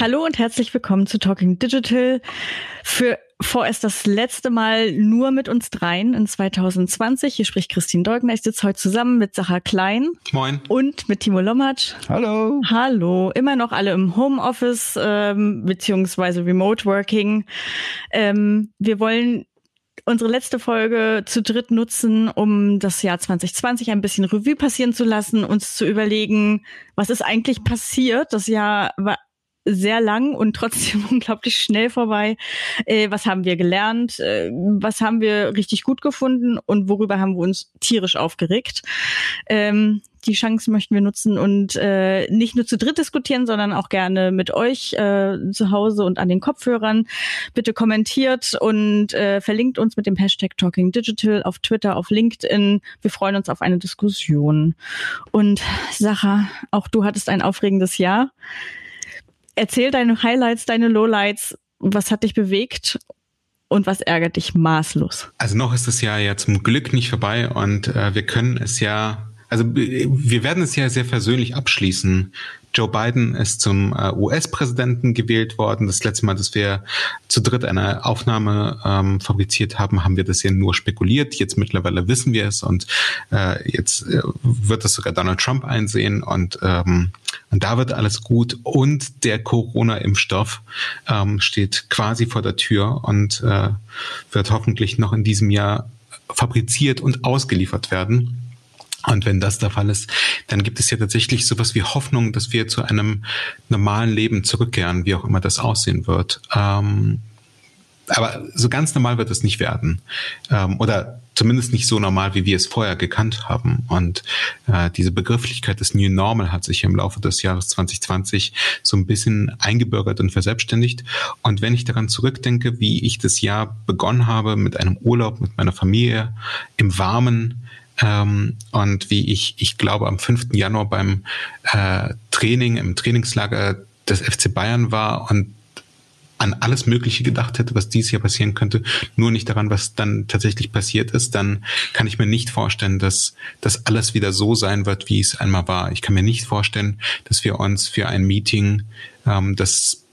Hallo und herzlich willkommen zu Talking Digital. Für vorerst das letzte Mal nur mit uns dreien in 2020. Hier spricht Christine Deugner. Ich sitze heute zusammen mit Sacha Klein. Moin. Und mit Timo Lommatsch. Hallo. Hallo. Immer noch alle im Homeoffice ähm, beziehungsweise Remote Working. Ähm, wir wollen unsere letzte Folge zu dritt nutzen, um das Jahr 2020 ein bisschen Revue passieren zu lassen, uns zu überlegen, was ist eigentlich passiert. Das Jahr war sehr lang und trotzdem unglaublich schnell vorbei. Äh, was haben wir gelernt? Äh, was haben wir richtig gut gefunden? Und worüber haben wir uns tierisch aufgeregt? Ähm, die Chance möchten wir nutzen und äh, nicht nur zu dritt diskutieren, sondern auch gerne mit euch äh, zu Hause und an den Kopfhörern. Bitte kommentiert und äh, verlinkt uns mit dem Hashtag Talking Digital auf Twitter, auf LinkedIn. Wir freuen uns auf eine Diskussion. Und Sacha, auch du hattest ein aufregendes Jahr erzähl deine Highlights, deine Lowlights. Was hat dich bewegt und was ärgert dich maßlos? Also noch ist das Jahr ja zum Glück nicht vorbei und äh, wir können es ja, also wir werden es ja sehr versöhnlich abschließen. Joe Biden ist zum äh, US-Präsidenten gewählt worden. Das letzte Mal, dass wir zu dritt eine Aufnahme ähm, fabriziert haben, haben wir das ja nur spekuliert. Jetzt mittlerweile wissen wir es und äh, jetzt äh, wird das sogar Donald Trump einsehen und, ähm, und da wird alles gut. Und der Corona-Impfstoff ähm, steht quasi vor der Tür und äh, wird hoffentlich noch in diesem Jahr fabriziert und ausgeliefert werden. Und wenn das der Fall ist, dann gibt es ja tatsächlich sowas wie Hoffnung, dass wir zu einem normalen Leben zurückkehren, wie auch immer das aussehen wird. Ähm, aber so ganz normal wird es nicht werden. Ähm, oder zumindest nicht so normal, wie wir es vorher gekannt haben. Und äh, diese Begrifflichkeit des New Normal hat sich im Laufe des Jahres 2020 so ein bisschen eingebürgert und verselbstständigt. Und wenn ich daran zurückdenke, wie ich das Jahr begonnen habe mit einem Urlaub mit meiner Familie im Warmen, ähm, und wie ich, ich glaube, am 5. Januar beim äh, Training, im Trainingslager des FC Bayern war und an alles Mögliche gedacht hätte, was dieses Jahr passieren könnte, nur nicht daran, was dann tatsächlich passiert ist, dann kann ich mir nicht vorstellen, dass das alles wieder so sein wird, wie es einmal war. Ich kann mir nicht vorstellen, dass wir uns für ein Meeting, ähm, das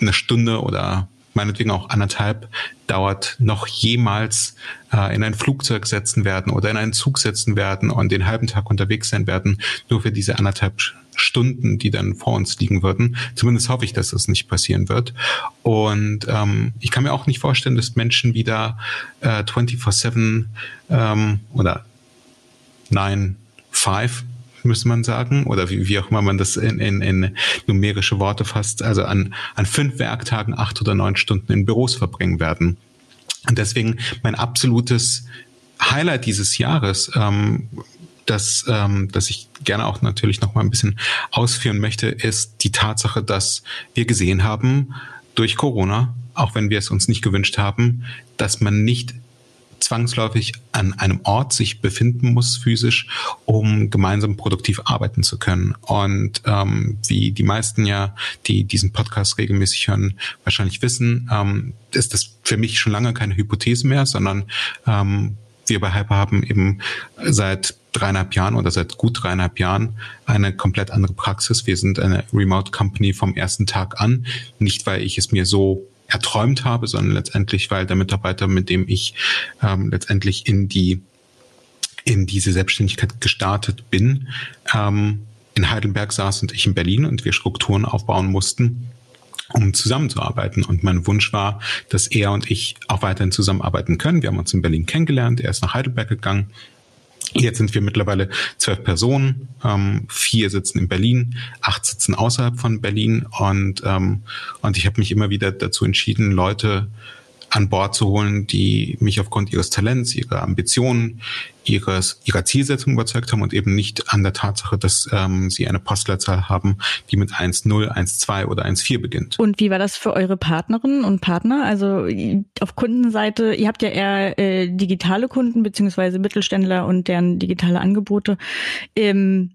eine Stunde oder meinetwegen auch anderthalb dauert, noch jemals äh, in ein Flugzeug setzen werden oder in einen Zug setzen werden und den halben Tag unterwegs sein werden, nur für diese anderthalb Stunden, die dann vor uns liegen würden. Zumindest hoffe ich, dass das nicht passieren wird. Und ähm, ich kann mir auch nicht vorstellen, dass Menschen wieder äh, 24-7 ähm, oder 9-5 müsste man sagen, oder wie, wie auch immer man das in, in, in numerische Worte fasst, also an, an fünf Werktagen acht oder neun Stunden in Büros verbringen werden. Und deswegen mein absolutes Highlight dieses Jahres, ähm, das, ähm, das ich gerne auch natürlich noch mal ein bisschen ausführen möchte, ist die Tatsache, dass wir gesehen haben durch Corona, auch wenn wir es uns nicht gewünscht haben, dass man nicht zwangsläufig an einem Ort sich befinden muss physisch, um gemeinsam produktiv arbeiten zu können. Und ähm, wie die meisten ja, die diesen Podcast regelmäßig hören, wahrscheinlich wissen, ähm, ist das für mich schon lange keine Hypothese mehr, sondern ähm, wir bei Hyper haben eben seit dreieinhalb Jahren oder seit gut dreieinhalb Jahren eine komplett andere Praxis. Wir sind eine Remote Company vom ersten Tag an. Nicht, weil ich es mir so erträumt habe, sondern letztendlich, weil der Mitarbeiter, mit dem ich ähm, letztendlich in die in diese Selbstständigkeit gestartet bin, ähm, in Heidelberg saß und ich in Berlin und wir Strukturen aufbauen mussten, um zusammenzuarbeiten. Und mein Wunsch war, dass er und ich auch weiterhin zusammenarbeiten können. Wir haben uns in Berlin kennengelernt. Er ist nach Heidelberg gegangen. Jetzt sind wir mittlerweile zwölf Personen, ähm, vier sitzen in Berlin, acht sitzen außerhalb von Berlin. Und ähm, und ich habe mich immer wieder dazu entschieden, Leute an Bord zu holen, die mich aufgrund ihres Talents, ihrer Ambitionen, ihres, ihrer Zielsetzung überzeugt haben und eben nicht an der Tatsache, dass ähm, sie eine Postleitzahl haben, die mit 1.0, 1.2 oder 1.4 beginnt. Und wie war das für eure Partnerinnen und Partner? Also auf Kundenseite, ihr habt ja eher äh, digitale Kunden beziehungsweise Mittelständler und deren digitale Angebote. Ähm,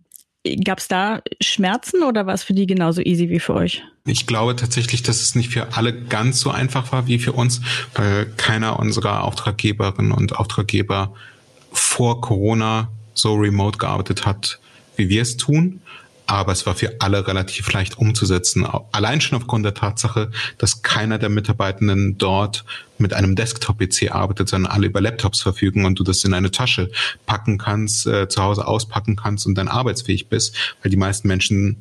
Gab es da Schmerzen oder war es für die genauso easy wie für euch? Ich glaube tatsächlich, dass es nicht für alle ganz so einfach war wie für uns, weil keiner unserer Auftraggeberinnen und Auftraggeber vor Corona so remote gearbeitet hat, wie wir es tun aber es war für alle relativ leicht umzusetzen. Allein schon aufgrund der Tatsache, dass keiner der Mitarbeitenden dort mit einem Desktop-PC arbeitet, sondern alle über Laptops verfügen und du das in eine Tasche packen kannst, äh, zu Hause auspacken kannst und dann arbeitsfähig bist, weil die meisten Menschen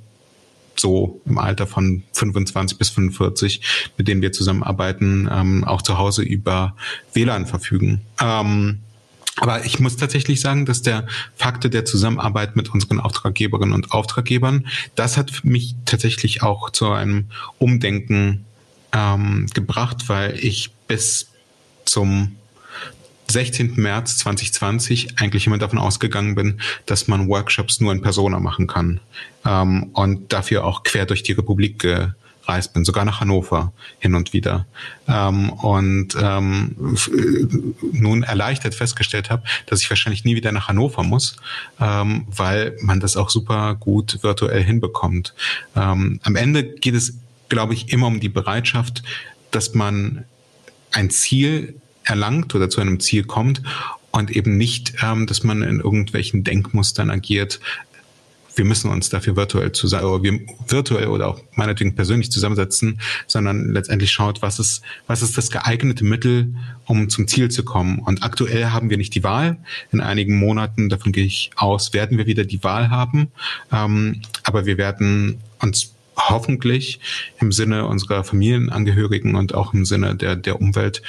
so im Alter von 25 bis 45, mit denen wir zusammenarbeiten, ähm, auch zu Hause über WLAN verfügen. Ähm, aber ich muss tatsächlich sagen, dass der Faktor der Zusammenarbeit mit unseren Auftraggeberinnen und Auftraggebern, das hat mich tatsächlich auch zu einem Umdenken ähm, gebracht, weil ich bis zum 16. März 2020 eigentlich immer davon ausgegangen bin, dass man Workshops nur in Persona machen kann ähm, und dafür auch quer durch die Republik ge gereist bin, sogar nach Hannover hin und wieder. Ähm, und ähm, nun erleichtert festgestellt habe, dass ich wahrscheinlich nie wieder nach Hannover muss, ähm, weil man das auch super gut virtuell hinbekommt. Ähm, am Ende geht es, glaube ich, immer um die Bereitschaft, dass man ein Ziel erlangt oder zu einem Ziel kommt und eben nicht, ähm, dass man in irgendwelchen Denkmustern agiert, wir müssen uns dafür virtuell zusammen, oder wir virtuell oder auch meinetwegen persönlich zusammensetzen, sondern letztendlich schaut, was ist, was ist das geeignete Mittel, um zum Ziel zu kommen. Und aktuell haben wir nicht die Wahl. In einigen Monaten, davon gehe ich aus, werden wir wieder die Wahl haben. Ähm, aber wir werden uns hoffentlich im Sinne unserer Familienangehörigen und auch im Sinne der, der Umwelt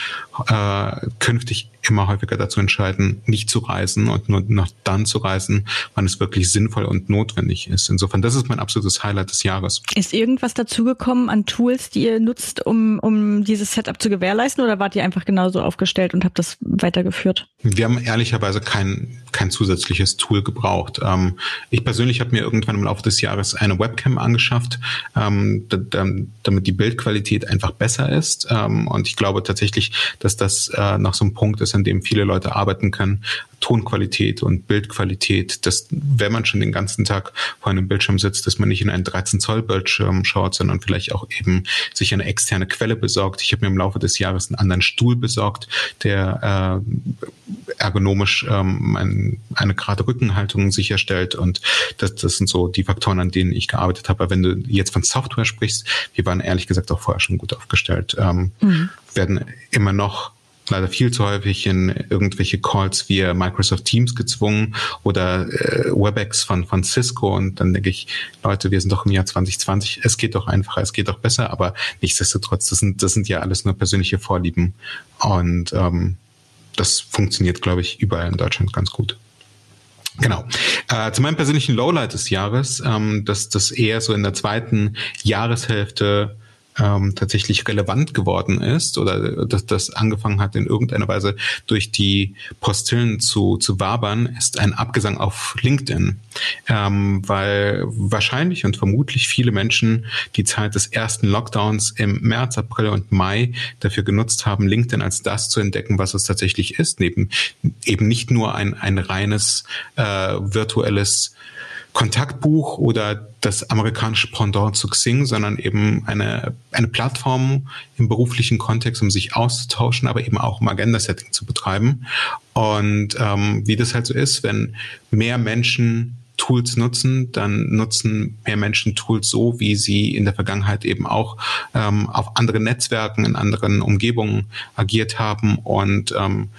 äh, künftig immer häufiger dazu entscheiden, nicht zu reisen und nur noch dann zu reisen, wann es wirklich sinnvoll und notwendig ist. Insofern, das ist mein absolutes Highlight des Jahres. Ist irgendwas dazugekommen an Tools, die ihr nutzt, um, um dieses Setup zu gewährleisten oder wart ihr einfach genauso aufgestellt und habt das weitergeführt? Wir haben ehrlicherweise kein, kein zusätzliches Tool gebraucht. Ähm, ich persönlich habe mir irgendwann im Laufe des Jahres eine Webcam angeschafft, ähm, damit die Bildqualität einfach besser ist. Ähm, und ich glaube tatsächlich, dass das äh, noch so ein Punkt ist, an dem viele Leute arbeiten können. Tonqualität und Bildqualität, dass wenn man schon den ganzen Tag vor einem Bildschirm sitzt, dass man nicht in einen 13 Zoll Bildschirm schaut, sondern vielleicht auch eben sich eine externe Quelle besorgt. Ich habe mir im Laufe des Jahres einen anderen Stuhl besorgt, der äh, ergonomisch ähm, ein, eine gerade Rückenhaltung sicherstellt. Und das, das sind so die Faktoren, an denen ich gearbeitet habe. Aber wenn du jetzt von Software sprichst, wir waren ehrlich gesagt auch vorher schon gut aufgestellt, ähm, mhm. werden immer noch leider viel zu häufig in irgendwelche Calls via Microsoft Teams gezwungen oder äh, WebEx von, von Cisco. Und dann denke ich, Leute, wir sind doch im Jahr 2020, es geht doch einfacher, es geht doch besser, aber nichtsdestotrotz, das sind, das sind ja alles nur persönliche Vorlieben. Und ähm, das funktioniert, glaube ich, überall in Deutschland ganz gut. Genau. Äh, zu meinem persönlichen Lowlight des Jahres, ähm, dass das eher so in der zweiten Jahreshälfte ähm, tatsächlich relevant geworden ist oder dass das angefangen hat, in irgendeiner Weise durch die Postillen zu, zu wabern, ist ein Abgesang auf LinkedIn. Ähm, weil wahrscheinlich und vermutlich viele Menschen die Zeit des ersten Lockdowns im März, April und Mai dafür genutzt haben, LinkedIn als das zu entdecken, was es tatsächlich ist, neben eben nicht nur ein, ein reines äh, virtuelles Kontaktbuch oder das amerikanische Pendant zu Xing, sondern eben eine, eine Plattform im beruflichen Kontext, um sich auszutauschen, aber eben auch um Agenda-Setting zu betreiben. Und ähm, wie das halt so ist, wenn mehr Menschen Tools nutzen, dann nutzen mehr Menschen Tools so, wie sie in der Vergangenheit eben auch ähm, auf anderen Netzwerken, in anderen Umgebungen agiert haben. Und, ähm,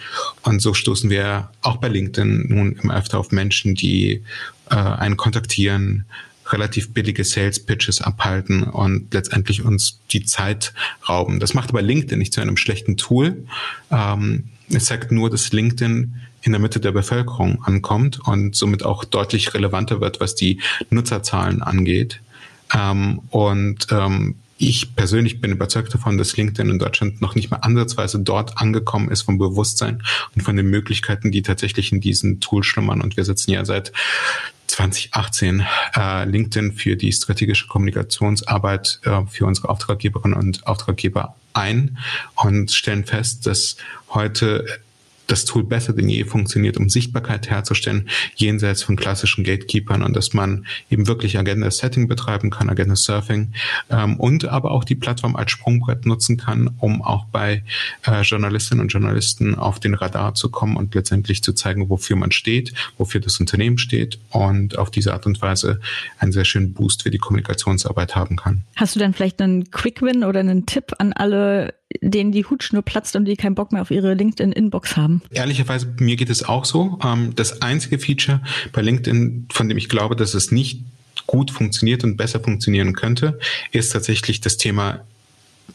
und so stoßen wir auch bei LinkedIn nun immer öfter auf Menschen, die äh, einen kontaktieren, relativ billige Sales Pitches abhalten und letztendlich uns die Zeit rauben. Das macht aber LinkedIn nicht zu einem schlechten Tool. Ähm, es zeigt nur, dass LinkedIn in der Mitte der Bevölkerung ankommt und somit auch deutlich relevanter wird, was die Nutzerzahlen angeht. Ähm, und ähm, ich persönlich bin überzeugt davon, dass LinkedIn in Deutschland noch nicht mal ansatzweise dort angekommen ist vom Bewusstsein und von den Möglichkeiten, die tatsächlich in diesen Tools schlummern. Und wir sitzen ja seit 2018 äh, LinkedIn für die strategische Kommunikationsarbeit äh, für unsere Auftraggeberinnen und Auftraggeber ein und stellen fest, dass heute das Tool besser denn je funktioniert, um Sichtbarkeit herzustellen, jenseits von klassischen Gatekeepers und dass man eben wirklich Agenda-Setting betreiben kann, Agenda-Surfing ähm, und aber auch die Plattform als Sprungbrett nutzen kann, um auch bei äh, Journalistinnen und Journalisten auf den Radar zu kommen und letztendlich zu zeigen, wofür man steht, wofür das Unternehmen steht und auf diese Art und Weise einen sehr schönen Boost für die Kommunikationsarbeit haben kann. Hast du dann vielleicht einen Quick-Win oder einen Tipp an alle denen die Hutschnur platzt und die keinen Bock mehr auf ihre LinkedIn-Inbox haben. Ehrlicherweise, mir geht es auch so. Ähm, das einzige Feature bei LinkedIn, von dem ich glaube, dass es nicht gut funktioniert und besser funktionieren könnte, ist tatsächlich das Thema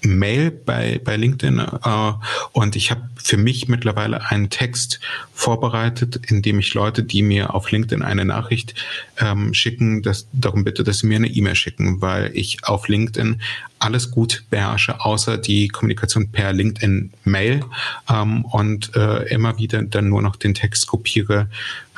Mail bei, bei LinkedIn äh, und ich habe für mich mittlerweile einen Text vorbereitet, in dem ich Leute, die mir auf LinkedIn eine Nachricht ähm, schicken, das, darum bitte, dass sie mir eine E-Mail schicken, weil ich auf LinkedIn alles gut beherrsche, außer die Kommunikation per LinkedIn-Mail ähm, und äh, immer wieder dann nur noch den Text kopiere,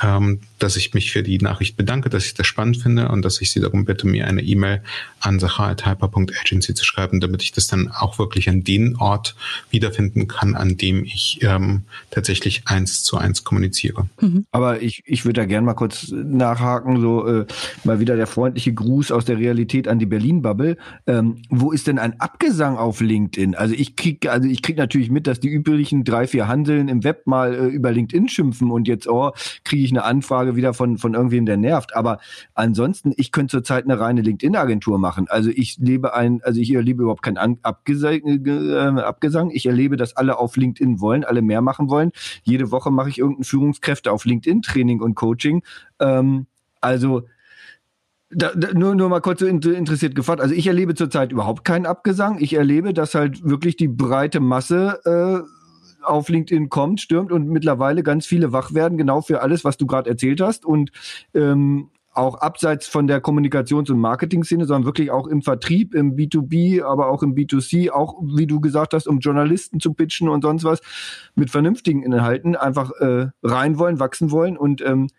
ähm, dass ich mich für die Nachricht bedanke, dass ich das spannend finde und dass ich sie darum bitte, mir eine E-Mail an sacha.hyper.agency zu schreiben, damit ich das dann auch wirklich an den Ort wiederfinden kann, an dem ich ähm, tatsächlich eins zu eins kommuniziere. Mhm. Aber ich, ich würde da gerne mal kurz nachhaken, so äh, mal wieder der freundliche Gruß aus der Realität an die Berlin-Bubble. Ähm, wo ist denn ein Abgesang auf LinkedIn? Also ich krieg, also ich krieg natürlich mit, dass die üblichen drei, vier Handeln im Web mal äh, über LinkedIn schimpfen und jetzt, oh, kriege ich eine Anfrage wieder von, von irgendwem, der nervt. Aber ansonsten, ich könnte zurzeit eine reine LinkedIn-Agentur machen. Also ich lebe ein, also ich erlebe überhaupt keinen Abgesang, äh, Abgesang. Ich erlebe, dass alle auf LinkedIn wollen, alle mehr machen wollen. Jede Woche mache ich irgendein Führungskräfte auf LinkedIn-Training und Coaching. Ähm, also da, da, nur, nur mal kurz so interessiert gefragt. Also ich erlebe zurzeit überhaupt keinen Abgesang. Ich erlebe, dass halt wirklich die breite Masse äh, auf LinkedIn kommt, stürmt und mittlerweile ganz viele wach werden, genau für alles, was du gerade erzählt hast. Und ähm, auch abseits von der Kommunikations- und Marketing-Szene, sondern wirklich auch im Vertrieb, im B2B, aber auch im B2C, auch wie du gesagt hast, um Journalisten zu pitchen und sonst was, mit vernünftigen Inhalten einfach äh, rein wollen, wachsen wollen und ähm,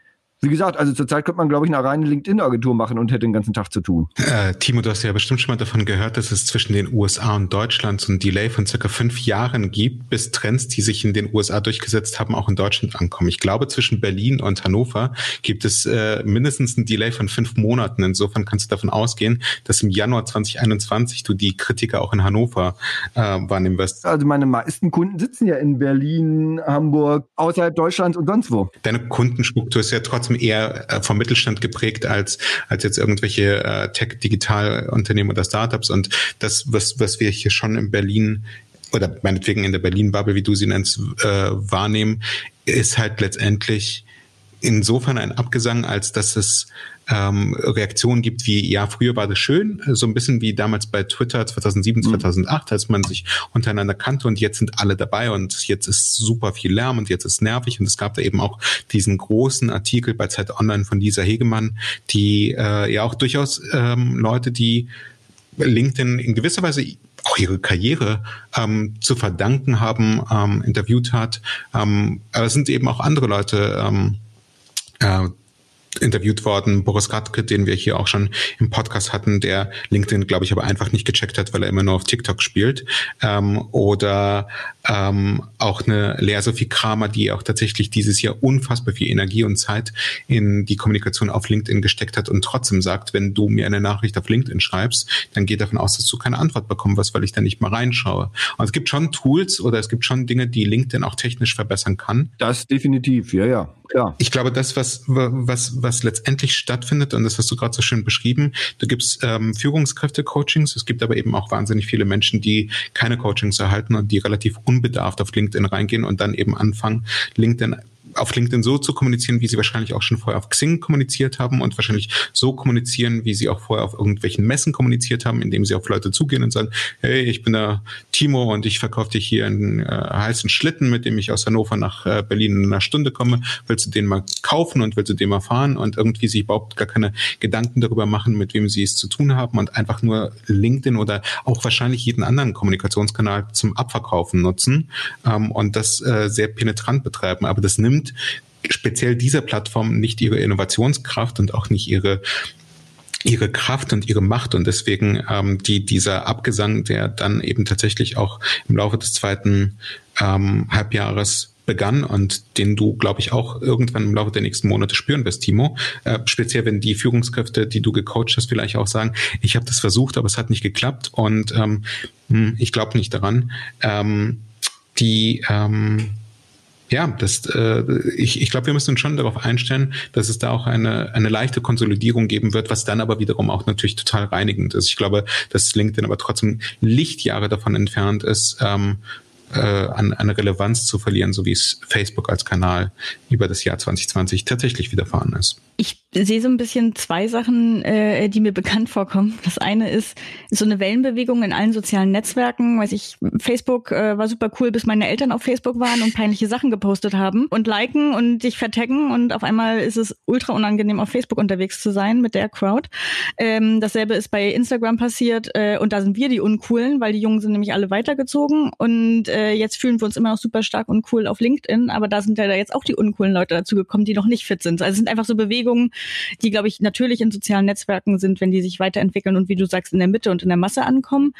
wie gesagt, also zurzeit könnte man, glaube ich, eine reine LinkedIn-Agentur machen und hätte den ganzen Tag zu tun. Äh, Timo, du hast ja bestimmt schon mal davon gehört, dass es zwischen den USA und Deutschland so ein Delay von circa fünf Jahren gibt, bis Trends, die sich in den USA durchgesetzt haben, auch in Deutschland ankommen. Ich glaube, zwischen Berlin und Hannover gibt es äh, mindestens ein Delay von fünf Monaten. Insofern kannst du davon ausgehen, dass im Januar 2021 du die Kritiker auch in Hannover äh, wahrnehmen wirst. Also meine meisten Kunden sitzen ja in Berlin, Hamburg, außerhalb Deutschlands und sonst wo. Deine Kundenstruktur ist ja trotzdem trotzdem eher äh, vom Mittelstand geprägt als, als jetzt irgendwelche äh, Tech-Digital-Unternehmen oder Startups. Und das, was, was wir hier schon in Berlin oder meinetwegen in der Berlin-Bubble, wie du sie nennst, äh, wahrnehmen, ist halt letztendlich insofern ein Abgesang, als dass es ähm, Reaktionen gibt wie, ja, früher war das schön, so ein bisschen wie damals bei Twitter 2007, 2008, mhm. als man sich untereinander kannte und jetzt sind alle dabei und jetzt ist super viel Lärm und jetzt ist nervig und es gab da eben auch diesen großen Artikel bei Zeit Online von Lisa Hegemann, die äh, ja auch durchaus ähm, Leute, die LinkedIn in gewisser Weise auch ihre Karriere ähm, zu verdanken haben, ähm, interviewt hat. Ähm, aber es sind eben auch andere Leute, ähm, äh, interviewt worden, Boris Radke, den wir hier auch schon im Podcast hatten, der LinkedIn, glaube ich, aber einfach nicht gecheckt hat, weil er immer nur auf TikTok spielt. Ähm, oder ähm, auch eine Lea Sophie Kramer, die auch tatsächlich dieses Jahr unfassbar viel Energie und Zeit in die Kommunikation auf LinkedIn gesteckt hat und trotzdem sagt, wenn du mir eine Nachricht auf LinkedIn schreibst, dann geht davon aus, dass du keine Antwort bekommen wirst, weil ich da nicht mal reinschaue. Und es gibt schon Tools oder es gibt schon Dinge, die LinkedIn auch technisch verbessern kann. Das definitiv, ja, ja. Klar. Ich glaube, das, was, was, was letztendlich stattfindet, und das hast du gerade so schön beschrieben, du gibst ähm, Führungskräfte-Coachings, es gibt aber eben auch wahnsinnig viele Menschen, die keine Coachings erhalten und die relativ un unbedarft auf LinkedIn reingehen und dann eben anfangen, LinkedIn auf LinkedIn so zu kommunizieren, wie sie wahrscheinlich auch schon vorher auf Xing kommuniziert haben und wahrscheinlich so kommunizieren, wie sie auch vorher auf irgendwelchen Messen kommuniziert haben, indem sie auf Leute zugehen und sagen, hey, ich bin der Timo und ich verkaufe dich hier einen äh, heißen Schlitten, mit dem ich aus Hannover nach äh, Berlin in einer Stunde komme. Willst du den mal kaufen und willst du den mal fahren und irgendwie sich überhaupt gar keine Gedanken darüber machen, mit wem sie es zu tun haben und einfach nur LinkedIn oder auch wahrscheinlich jeden anderen Kommunikationskanal zum Abverkaufen nutzen ähm, und das äh, sehr penetrant betreiben. Aber das nimmt speziell dieser Plattform nicht ihre Innovationskraft und auch nicht ihre ihre Kraft und ihre Macht und deswegen ähm, die dieser Abgesang, der dann eben tatsächlich auch im Laufe des zweiten ähm, Halbjahres begann und den du, glaube ich, auch irgendwann im Laufe der nächsten Monate spüren wirst, Timo. Äh, speziell, wenn die Führungskräfte, die du gecoacht hast, vielleicht auch sagen, ich habe das versucht, aber es hat nicht geklappt und ähm, hm, ich glaube nicht daran. Ähm, die ähm, ja, das, äh, ich, ich glaube, wir müssen uns schon darauf einstellen, dass es da auch eine, eine leichte Konsolidierung geben wird, was dann aber wiederum auch natürlich total reinigend ist. Ich glaube, dass LinkedIn aber trotzdem Lichtjahre davon entfernt ist, ähm, äh, an, an Relevanz zu verlieren, so wie es Facebook als Kanal über das Jahr 2020 tatsächlich widerfahren ist. Ich sehe so ein bisschen zwei Sachen, äh, die mir bekannt vorkommen. Das eine ist, so eine Wellenbewegung in allen sozialen Netzwerken. Weiß ich, Facebook äh, war super cool, bis meine Eltern auf Facebook waren und peinliche Sachen gepostet haben und liken und dich vertaggen und auf einmal ist es ultra unangenehm, auf Facebook unterwegs zu sein mit der Crowd. Ähm, dasselbe ist bei Instagram passiert äh, und da sind wir die Uncoolen, weil die Jungen sind nämlich alle weitergezogen und äh, jetzt fühlen wir uns immer noch super stark und cool auf LinkedIn, aber da sind ja jetzt auch die uncoolen Leute dazu gekommen, die noch nicht fit sind. Also es sind einfach so Bewegungen, Bewegungen, die, glaube ich, natürlich in sozialen Netzwerken sind, wenn die sich weiterentwickeln und wie du sagst, in der Mitte und in der Masse ankommen.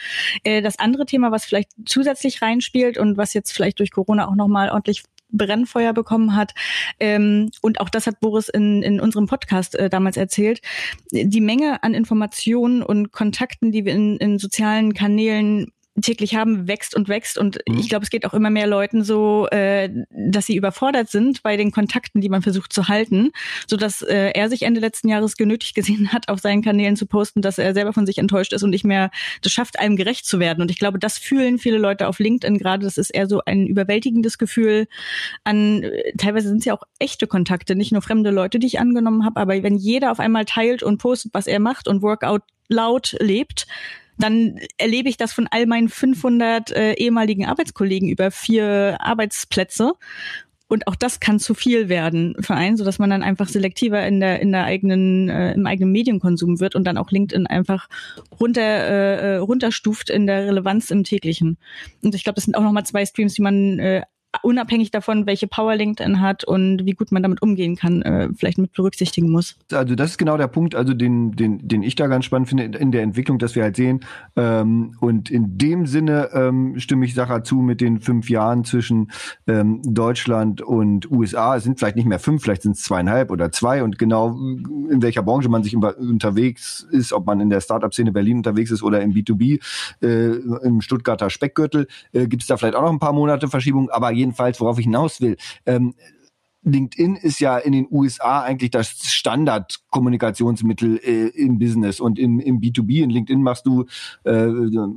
Äh, das andere Thema, was vielleicht zusätzlich reinspielt und was jetzt vielleicht durch Corona auch nochmal ordentlich Brennfeuer bekommen hat. Ähm, und auch das hat Boris in, in unserem Podcast äh, damals erzählt. Die Menge an Informationen und Kontakten, die wir in, in sozialen Kanälen täglich haben, wächst und wächst. Und mhm. ich glaube, es geht auch immer mehr Leuten so, äh, dass sie überfordert sind bei den Kontakten, die man versucht zu halten, so dass äh, er sich Ende letzten Jahres genötigt gesehen hat, auf seinen Kanälen zu posten, dass er selber von sich enttäuscht ist und nicht mehr das schafft, einem gerecht zu werden. Und ich glaube, das fühlen viele Leute auf LinkedIn gerade. Das ist eher so ein überwältigendes Gefühl an, äh, teilweise sind es ja auch echte Kontakte, nicht nur fremde Leute, die ich angenommen habe, aber wenn jeder auf einmal teilt und postet, was er macht und Workout laut lebt, dann erlebe ich das von all meinen 500 äh, ehemaligen Arbeitskollegen über vier Arbeitsplätze. Und auch das kann zu viel werden für einen, so dass man dann einfach selektiver in der in der eigenen äh, im eigenen Medienkonsum wird und dann auch LinkedIn einfach runter äh, äh runterstuft in der Relevanz im täglichen. Und ich glaube, das sind auch noch mal zwei Streams, die man äh, unabhängig davon, welche Power LinkedIn hat und wie gut man damit umgehen kann, äh, vielleicht mit berücksichtigen muss. Also das ist genau der Punkt, also den, den, den ich da ganz spannend finde in der Entwicklung, dass wir halt sehen. Ähm, und in dem Sinne ähm, stimme ich Sacher zu mit den fünf Jahren zwischen ähm, Deutschland und USA. Es sind vielleicht nicht mehr fünf, vielleicht sind es zweieinhalb oder zwei. Und genau in welcher Branche man sich unterwegs ist, ob man in der Startup-Szene Berlin unterwegs ist oder im B2B, äh, im Stuttgarter Speckgürtel, äh, gibt es da vielleicht auch noch ein paar Monate Verschiebung. Aber jedenfalls, worauf ich hinaus will, ähm, LinkedIn ist ja in den USA eigentlich das Standardkommunikationsmittel äh, im Business und im, im B2B. In LinkedIn machst du, äh,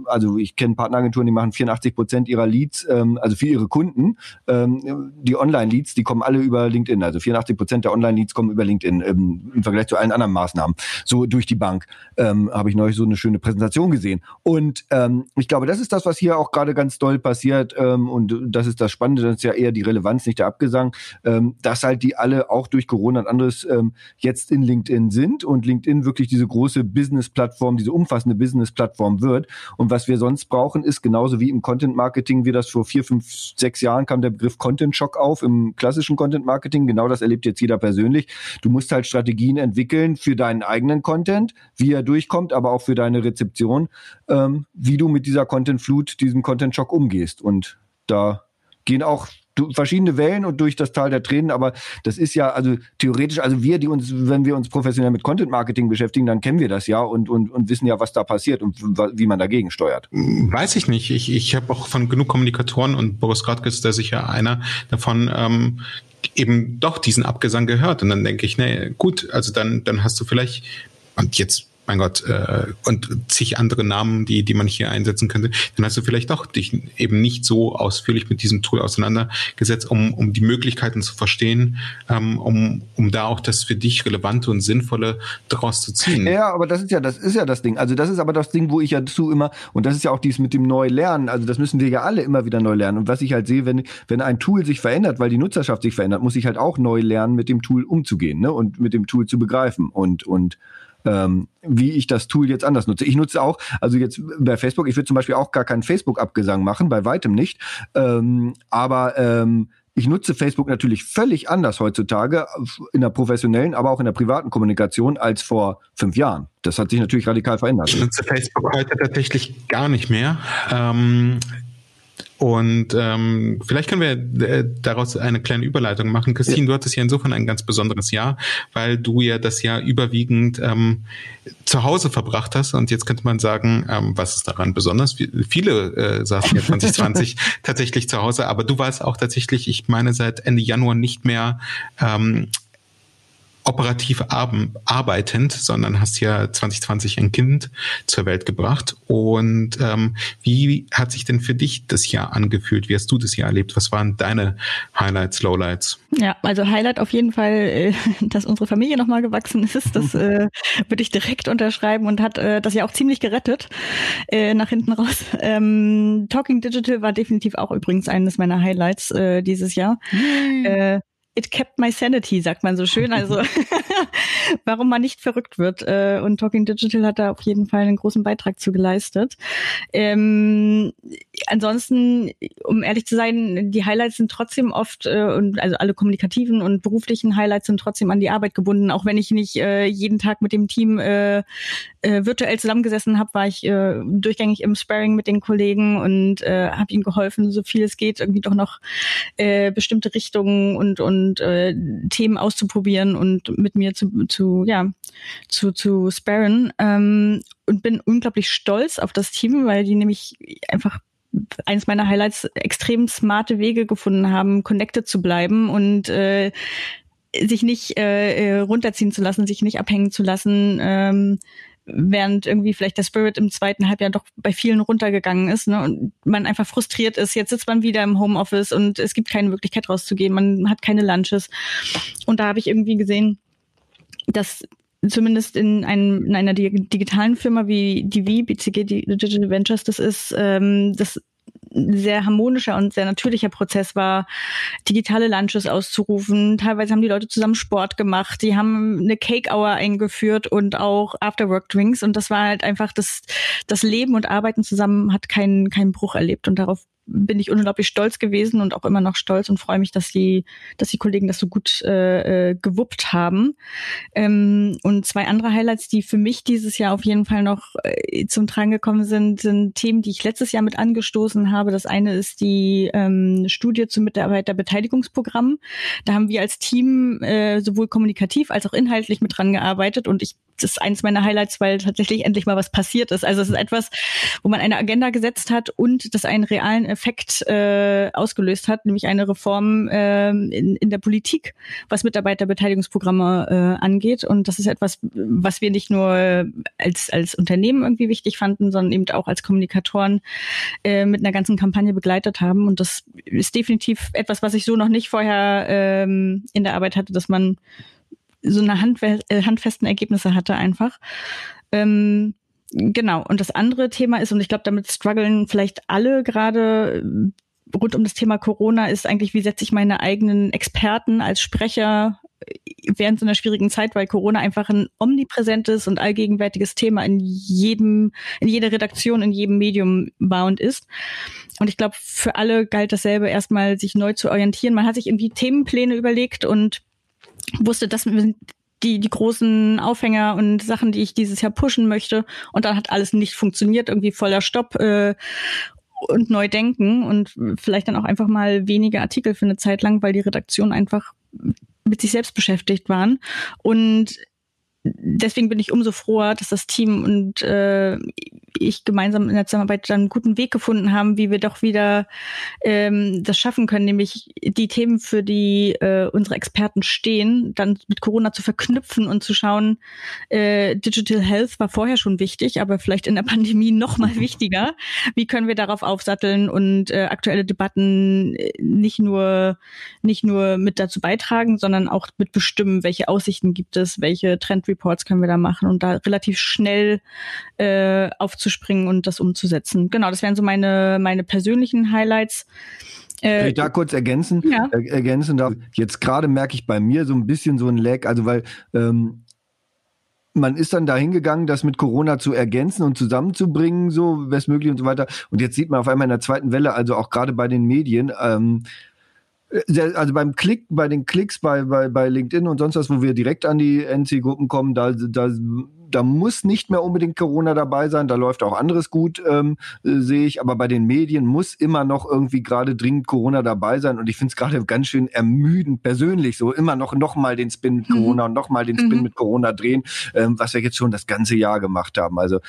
also ich kenne Partneragenturen, die machen 84 Prozent ihrer Leads, ähm, also für ihre Kunden, ähm, die Online-Leads, die kommen alle über LinkedIn. Also 84 Prozent der Online-Leads kommen über LinkedIn ähm, im Vergleich zu allen anderen Maßnahmen. So durch die Bank ähm, habe ich neulich so eine schöne Präsentation gesehen. Und ähm, ich glaube, das ist das, was hier auch gerade ganz doll passiert. Ähm, und das ist das Spannende, das ist ja eher die Relevanz, nicht der Abgesang. Ähm, dass halt die alle auch durch Corona und anderes ähm, jetzt in LinkedIn sind und LinkedIn wirklich diese große Business-Plattform, diese umfassende Business-Plattform wird. Und was wir sonst brauchen, ist genauso wie im Content-Marketing, wie das vor vier, fünf, sechs Jahren kam der Begriff Content-Shock auf im klassischen Content-Marketing. Genau das erlebt jetzt jeder persönlich. Du musst halt Strategien entwickeln für deinen eigenen Content, wie er durchkommt, aber auch für deine Rezeption, ähm, wie du mit dieser Content-Flut, diesem Content-Shock umgehst. Und da gehen auch verschiedene Wellen und durch das Tal der Tränen, aber das ist ja, also theoretisch, also wir, die uns, wenn wir uns professionell mit Content Marketing beschäftigen, dann kennen wir das ja und, und, und wissen ja, was da passiert und wie man dagegen steuert. Weiß ich nicht. Ich, ich habe auch von genug Kommunikatoren und Boris Gradke ist da sicher einer davon, ähm, eben doch diesen Abgesang gehört. Und dann denke ich, nee, gut, also dann, dann hast du vielleicht, und jetzt mein Gott, äh, und zig andere Namen, die, die man hier einsetzen könnte, dann hast du vielleicht doch dich eben nicht so ausführlich mit diesem Tool auseinandergesetzt, um, um die Möglichkeiten zu verstehen, ähm, um, um da auch das für dich relevante und sinnvolle daraus zu ziehen. Ja, aber das ist ja, das ist ja das Ding. Also das ist aber das Ding, wo ich ja zu immer, und das ist ja auch dies mit dem Neulernen, also das müssen wir ja alle immer wieder neu lernen. Und was ich halt sehe, wenn, wenn ein Tool sich verändert, weil die Nutzerschaft sich verändert, muss ich halt auch neu lernen, mit dem Tool umzugehen, ne? Und mit dem Tool zu begreifen und, und ähm, wie ich das Tool jetzt anders nutze. Ich nutze auch, also jetzt bei Facebook, ich würde zum Beispiel auch gar keinen Facebook-Abgesang machen, bei weitem nicht. Ähm, aber ähm, ich nutze Facebook natürlich völlig anders heutzutage in der professionellen, aber auch in der privaten Kommunikation als vor fünf Jahren. Das hat sich natürlich radikal verändert. Ich nutze Facebook heute tatsächlich gar nicht mehr. Ähm Und ähm, vielleicht können wir äh, daraus eine kleine Überleitung machen. Christine, ja. du hattest ja insofern ein ganz besonderes Jahr, weil du ja das Jahr überwiegend ähm, zu Hause verbracht hast. Und jetzt könnte man sagen, ähm, was ist daran besonders? Viele äh, saßen ja 2020 tatsächlich zu Hause, aber du warst auch tatsächlich, ich meine, seit Ende Januar nicht mehr ähm, operativ arbeitend, sondern hast ja 2020 ein Kind zur Welt gebracht. Und ähm, wie hat sich denn für dich das Jahr angefühlt? Wie hast du das Jahr erlebt? Was waren deine Highlights, Lowlights? Ja, also Highlight auf jeden Fall, äh, dass unsere Familie nochmal gewachsen ist. Das äh, würde ich direkt unterschreiben und hat äh, das ja auch ziemlich gerettet äh, nach hinten raus. Ähm, Talking Digital war definitiv auch übrigens eines meiner Highlights äh, dieses Jahr. Mhm. Äh, it kept my sanity, sagt man so schön. Also warum man nicht verrückt wird. Äh, und Talking Digital hat da auf jeden Fall einen großen Beitrag zu geleistet. Ähm, ansonsten, um ehrlich zu sein, die Highlights sind trotzdem oft, äh, und also alle kommunikativen und beruflichen Highlights sind trotzdem an die Arbeit gebunden. Auch wenn ich nicht äh, jeden Tag mit dem Team äh, äh, virtuell zusammengesessen habe, war ich äh, durchgängig im Sparring mit den Kollegen und äh, habe ihnen geholfen, so viel es geht, irgendwie doch noch äh, bestimmte Richtungen und und und äh, Themen auszuprobieren und mit mir zu, zu ja zu zu sparren. Ähm, und bin unglaublich stolz auf das Team, weil die nämlich einfach eines meiner Highlights extrem smarte Wege gefunden haben, connected zu bleiben und äh, sich nicht äh, äh runterziehen zu lassen, sich nicht abhängen zu lassen, ähm, während irgendwie vielleicht der Spirit im zweiten Halbjahr doch bei vielen runtergegangen ist ne, und man einfach frustriert ist. Jetzt sitzt man wieder im Homeoffice und es gibt keine Möglichkeit rauszugehen, man hat keine Lunches. Und da habe ich irgendwie gesehen, dass zumindest in, einem, in einer digitalen Firma wie DV, BCG Digital Ventures, das ist, ähm, das sehr harmonischer und sehr natürlicher Prozess war, digitale Lunches auszurufen. Teilweise haben die Leute zusammen Sport gemacht. Die haben eine Cake Hour eingeführt und auch Afterwork Drinks. Und das war halt einfach das, das Leben und Arbeiten zusammen hat keinen, keinen Bruch erlebt. Und darauf bin ich unglaublich stolz gewesen und auch immer noch stolz und freue mich, dass die, dass die Kollegen das so gut äh, äh, gewuppt haben. Ähm, und zwei andere Highlights, die für mich dieses Jahr auf jeden Fall noch äh, zum Tragen gekommen sind, sind Themen, die ich letztes Jahr mit angestoßen habe. Das eine ist die ähm, Studie zum Mitarbeiterbeteiligungsprogramm. Da haben wir als Team äh, sowohl kommunikativ als auch inhaltlich mit dran gearbeitet und ich das ist eins meiner Highlights, weil tatsächlich endlich mal was passiert ist. Also es ist etwas, wo man eine Agenda gesetzt hat und das einen realen Effekt äh, ausgelöst hat, nämlich eine Reform äh, in, in der Politik, was Mitarbeiterbeteiligungsprogramme äh, angeht. Und das ist etwas, was wir nicht nur als, als Unternehmen irgendwie wichtig fanden, sondern eben auch als Kommunikatoren äh, mit einer ganzen Kampagne begleitet haben. Und das ist definitiv etwas, was ich so noch nicht vorher ähm, in der Arbeit hatte, dass man so eine handfe äh, handfesten Ergebnisse hatte einfach. Ähm, genau. Und das andere Thema ist, und ich glaube, damit strugglen vielleicht alle gerade äh, rund um das Thema Corona, ist eigentlich, wie setze ich meine eigenen Experten als Sprecher äh, während so einer schwierigen Zeit, weil Corona einfach ein omnipräsentes und allgegenwärtiges Thema in jedem, in jeder Redaktion, in jedem Medium war und ist. Und ich glaube, für alle galt dasselbe, erstmal sich neu zu orientieren. Man hat sich irgendwie Themenpläne überlegt und wusste, das sind die, die großen Aufhänger und Sachen, die ich dieses Jahr pushen möchte. Und dann hat alles nicht funktioniert, irgendwie voller Stopp äh, und neu denken und vielleicht dann auch einfach mal weniger Artikel für eine Zeit lang, weil die Redaktion einfach mit sich selbst beschäftigt waren. Und deswegen bin ich umso froher, dass das Team und äh, ich gemeinsam in der Zusammenarbeit dann einen guten Weg gefunden haben, wie wir doch wieder ähm, das schaffen können, nämlich die Themen, für die äh, unsere Experten stehen, dann mit Corona zu verknüpfen und zu schauen, äh, Digital Health war vorher schon wichtig, aber vielleicht in der Pandemie noch mal wichtiger. Wie können wir darauf aufsatteln und äh, aktuelle Debatten äh, nicht nur nicht nur mit dazu beitragen, sondern auch mit bestimmen, welche Aussichten gibt es, welche Trendreports können wir da machen und da relativ schnell äh, aufzuspringen und das umzusetzen. Genau, das wären so meine, meine persönlichen Highlights. Äh, Kann ich da kurz ergänzen? Ja. Er, ergänzen darf. Jetzt gerade merke ich bei mir so ein bisschen so ein Lag, also weil ähm, man ist dann dahin gegangen, das mit Corona zu ergänzen und zusammenzubringen, so bestmöglich und so weiter. Und jetzt sieht man auf einmal in der zweiten Welle, also auch gerade bei den Medien, ähm, äh, also beim Klick, bei den Klicks bei, bei, bei LinkedIn und sonst was, wo wir direkt an die NC-Gruppen kommen, da, da da muss nicht mehr unbedingt Corona dabei sein, da läuft auch anderes gut, ähm, äh, sehe ich. Aber bei den Medien muss immer noch irgendwie gerade dringend Corona dabei sein. Und ich finde es gerade ganz schön ermüdend, persönlich so, immer noch, noch mal den Spin mit mhm. Corona und noch mal den Spin mhm. mit Corona drehen, ähm, was wir jetzt schon das ganze Jahr gemacht haben. Also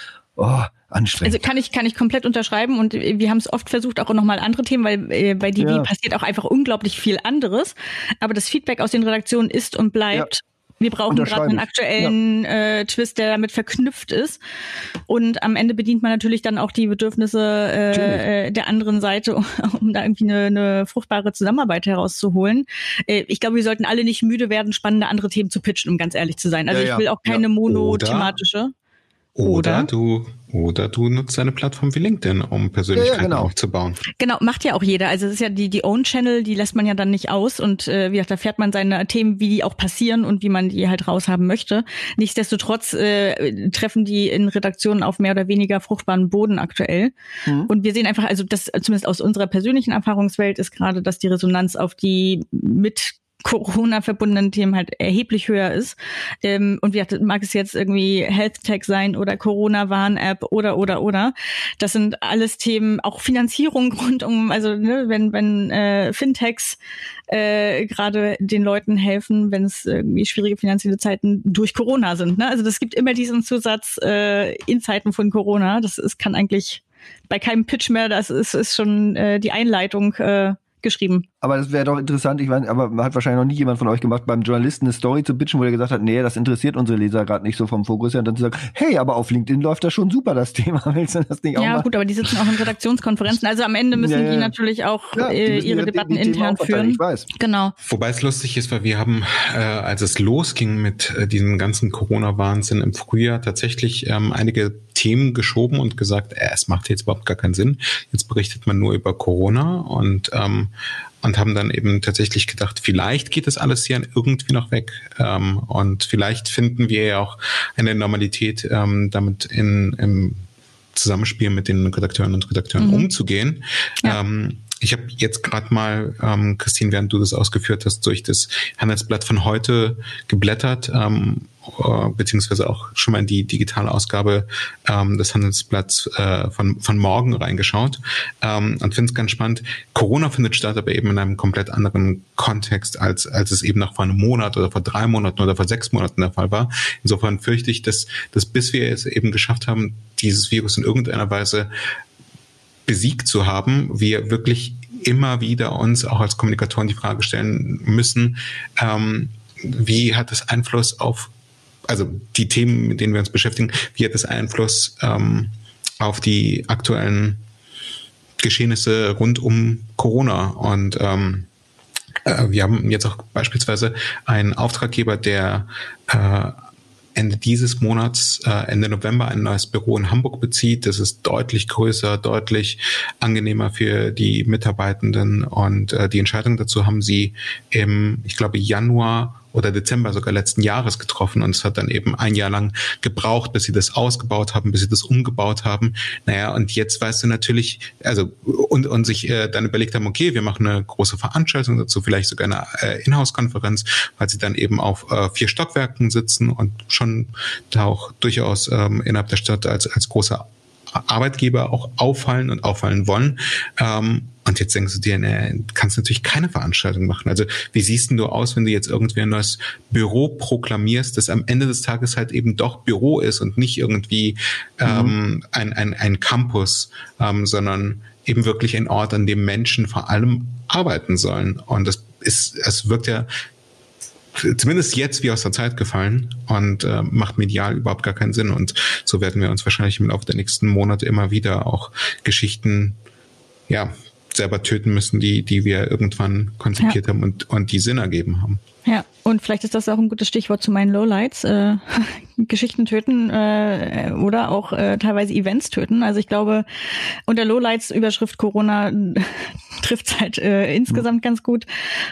oh, anstrengend. Also kann ich kann ich komplett unterschreiben und wir haben es oft versucht auch noch mal andere Themen, weil äh, bei DV ja. passiert auch einfach unglaublich viel anderes. Aber das Feedback aus den Redaktionen ist und bleibt. Ja. Wir brauchen gerade einen aktuellen ja. äh, Twist, der damit verknüpft ist. Und am Ende bedient man natürlich dann auch die Bedürfnisse äh, äh der anderen Seite, um da irgendwie eine, eine fruchtbare Zusammenarbeit herauszuholen. Äh, ich glaube, wir sollten alle nicht müde werden, spannende andere Themen zu pitchen, um ganz ehrlich zu sein. Also ja, ich will auch keine monothematische. Oder, oder du oder du nutzt eine Plattform wie LinkedIn, um Persönlichkeiten ja, genau. aufzubauen. Genau, macht ja auch jeder. Also es ist ja die, die Own-Channel, die lässt man ja dann nicht aus und äh, wie gesagt, da fährt man seine Themen, wie die auch passieren und wie man die halt raushaben möchte. Nichtsdestotrotz äh, treffen die in Redaktionen auf mehr oder weniger fruchtbaren Boden aktuell. Mhm. Und wir sehen einfach, also das zumindest aus unserer persönlichen Erfahrungswelt ist gerade, dass die Resonanz auf die mit Corona verbundenen Themen halt erheblich höher ist. Ähm, und wie mag es jetzt irgendwie Health Tech sein oder Corona-Warn-App oder oder oder. Das sind alles Themen, auch Finanzierung rund um, also ne, wenn, wenn äh, Fintechs äh, gerade den Leuten helfen, wenn es irgendwie schwierige finanzielle Zeiten durch Corona sind. Ne? Also das gibt immer diesen Zusatz äh, in Zeiten von Corona. Das ist, kann eigentlich bei keinem Pitch mehr, das ist, ist schon äh, die Einleitung äh, geschrieben. Aber das wäre doch interessant, ich meine, aber hat wahrscheinlich noch nie jemand von euch gemacht, beim Journalisten eine Story zu pitchen, wo er gesagt hat, nee, das interessiert unsere Leser gerade nicht so vom Fokus her und dann zu sagen, hey, aber auf LinkedIn läuft das schon super, das Thema, willst du das nicht auch Ja, machen? gut, aber die sitzen auch in Redaktionskonferenzen, also am Ende müssen ja, ja. die natürlich auch ja, äh, ihre, ihre Debatten die, die intern führen. Ich weiß. Genau. Wobei es lustig ist, weil wir haben, äh, als es losging mit äh, diesem ganzen Corona-Wahnsinn im Frühjahr, tatsächlich ähm, einige Themen geschoben und gesagt, äh, es macht jetzt überhaupt gar keinen Sinn. Jetzt berichtet man nur über Corona und ähm, und haben dann eben tatsächlich gedacht, vielleicht geht das alles hier irgendwie noch weg ähm, und vielleicht finden wir ja auch eine Normalität ähm, damit in im Zusammenspiel mit den Redakteuren und Redakteuren mhm. umzugehen. Ja. Ähm, ich habe jetzt gerade mal, ähm, Christine, während du das ausgeführt hast, durch das Handelsblatt von heute geblättert ähm, äh, beziehungsweise auch schon mal in die digitale Ausgabe ähm, des Handelsblatts äh, von, von morgen reingeschaut ähm, und finde es ganz spannend. Corona findet statt, aber eben in einem komplett anderen Kontext, als, als es eben noch vor einem Monat oder vor drei Monaten oder vor sechs Monaten der Fall war. Insofern fürchte ich, dass, dass bis wir es eben geschafft haben, dieses Virus in irgendeiner Weise besiegt zu haben, wir wirklich immer wieder uns auch als Kommunikatoren die Frage stellen müssen, ähm, wie hat es Einfluss auf also die Themen, mit denen wir uns beschäftigen, wie hat das Einfluss ähm, auf die aktuellen Geschehnisse rund um Corona? Und ähm, äh, wir haben jetzt auch beispielsweise einen Auftraggeber, der äh, Ende dieses Monats, äh, Ende November, ein neues Büro in Hamburg bezieht. Das ist deutlich größer, deutlich angenehmer für die Mitarbeitenden. Und äh, die Entscheidung dazu haben sie im, ich glaube, Januar oder Dezember sogar letzten Jahres getroffen und es hat dann eben ein Jahr lang gebraucht, bis sie das ausgebaut haben, bis sie das umgebaut haben. Naja, und jetzt weißt du natürlich, also und, und sich äh, dann überlegt haben, okay, wir machen eine große Veranstaltung dazu, vielleicht sogar eine äh, Inhouse-Konferenz, weil sie dann eben auf äh, vier Stockwerken sitzen und schon da auch durchaus ähm, innerhalb der Stadt als, als großer Arbeitgeber auch auffallen und auffallen wollen. Ähm, und jetzt denkst du dir, ne, kannst natürlich keine Veranstaltung machen. Also wie siehst denn du aus, wenn du jetzt irgendwie ein neues Büro proklamierst, das am Ende des Tages halt eben doch Büro ist und nicht irgendwie mhm. ähm, ein, ein, ein Campus, ähm, sondern eben wirklich ein Ort, an dem Menschen vor allem arbeiten sollen. Und das ist, es wirkt ja zumindest jetzt wie aus der Zeit gefallen und äh, macht medial überhaupt gar keinen Sinn. Und so werden wir uns wahrscheinlich im Laufe der nächsten Monate immer wieder auch Geschichten, ja, selber töten müssen, die, die wir irgendwann konzipiert ja. haben und, und die Sinn ergeben haben. Ja, und vielleicht ist das auch ein gutes Stichwort zu meinen Lowlights. Äh, Geschichten töten äh, oder auch äh, teilweise Events töten. Also ich glaube, unter Lowlights Überschrift Corona trifft halt äh, insgesamt ganz gut.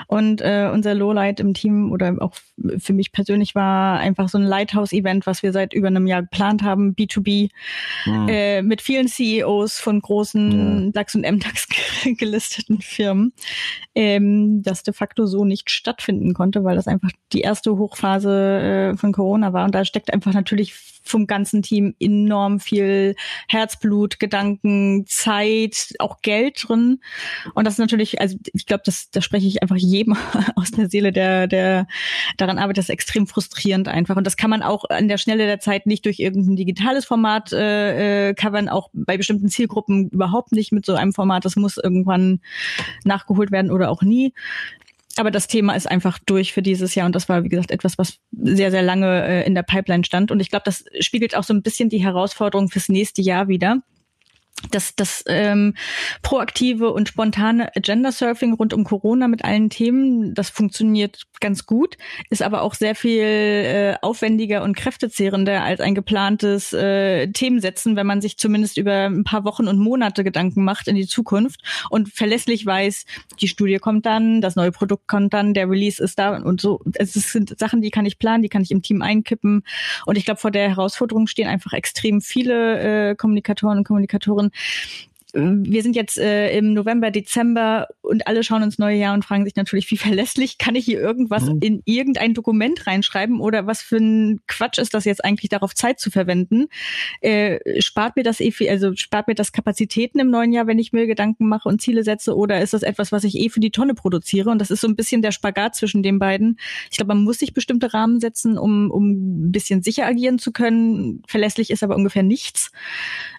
Und äh, unser Lowlight im Team oder auch für mich persönlich war einfach so ein Lighthouse-Event, was wir seit über einem Jahr geplant haben, B2B, mhm. äh, mit vielen CEOs von großen mhm. DAX und MDAX gelisteten Firmen, ähm, das de facto so nicht stattfinden konnte Monate, weil das einfach die erste Hochphase äh, von Corona war. Und da steckt einfach natürlich vom ganzen Team enorm viel Herzblut, Gedanken, Zeit, auch Geld drin. Und das ist natürlich, also ich glaube, das, da spreche ich einfach jedem aus der Seele, der, der daran arbeitet, das ist extrem frustrierend einfach. Und das kann man auch an der Schnelle der Zeit nicht durch irgendein digitales Format äh, äh, covern, auch bei bestimmten Zielgruppen überhaupt nicht mit so einem Format. Das muss irgendwann nachgeholt werden oder auch nie aber das Thema ist einfach durch für dieses Jahr und das war, wie gesagt, etwas, was sehr, sehr lange äh, in der Pipeline stand. Und ich glaube, das spiegelt auch so ein bisschen die Herausforderung fürs nächste Jahr wieder das, das ähm, proaktive und spontane Agenda-Surfing rund um Corona mit allen Themen, das funktioniert ganz gut, ist aber auch sehr viel äh, aufwendiger und kräftezehrender als ein geplantes äh, Themensetzen, wenn man sich zumindest über ein paar Wochen und Monate Gedanken macht in die Zukunft und verlässlich weiß, die Studie kommt dann, das neue Produkt kommt dann, der Release ist da und so. Es sind Sachen, die kann ich planen, die kann ich im Team einkippen. Und ich glaube, vor der Herausforderung stehen einfach extrem viele äh, Kommunikatoren und Kommunikatoren wir sind jetzt äh, im November, Dezember und alle schauen ins neue Jahr und fragen sich natürlich, wie verlässlich kann ich hier irgendwas mhm. in irgendein Dokument reinschreiben oder was für ein Quatsch ist das jetzt eigentlich darauf Zeit zu verwenden? Äh, spart mir das eh viel, also spart mir das Kapazitäten im neuen Jahr, wenn ich mir Gedanken mache und Ziele setze oder ist das etwas, was ich eh für die Tonne produziere? Und das ist so ein bisschen der Spagat zwischen den beiden. Ich glaube, man muss sich bestimmte Rahmen setzen, um, um ein bisschen sicher agieren zu können. Verlässlich ist aber ungefähr nichts.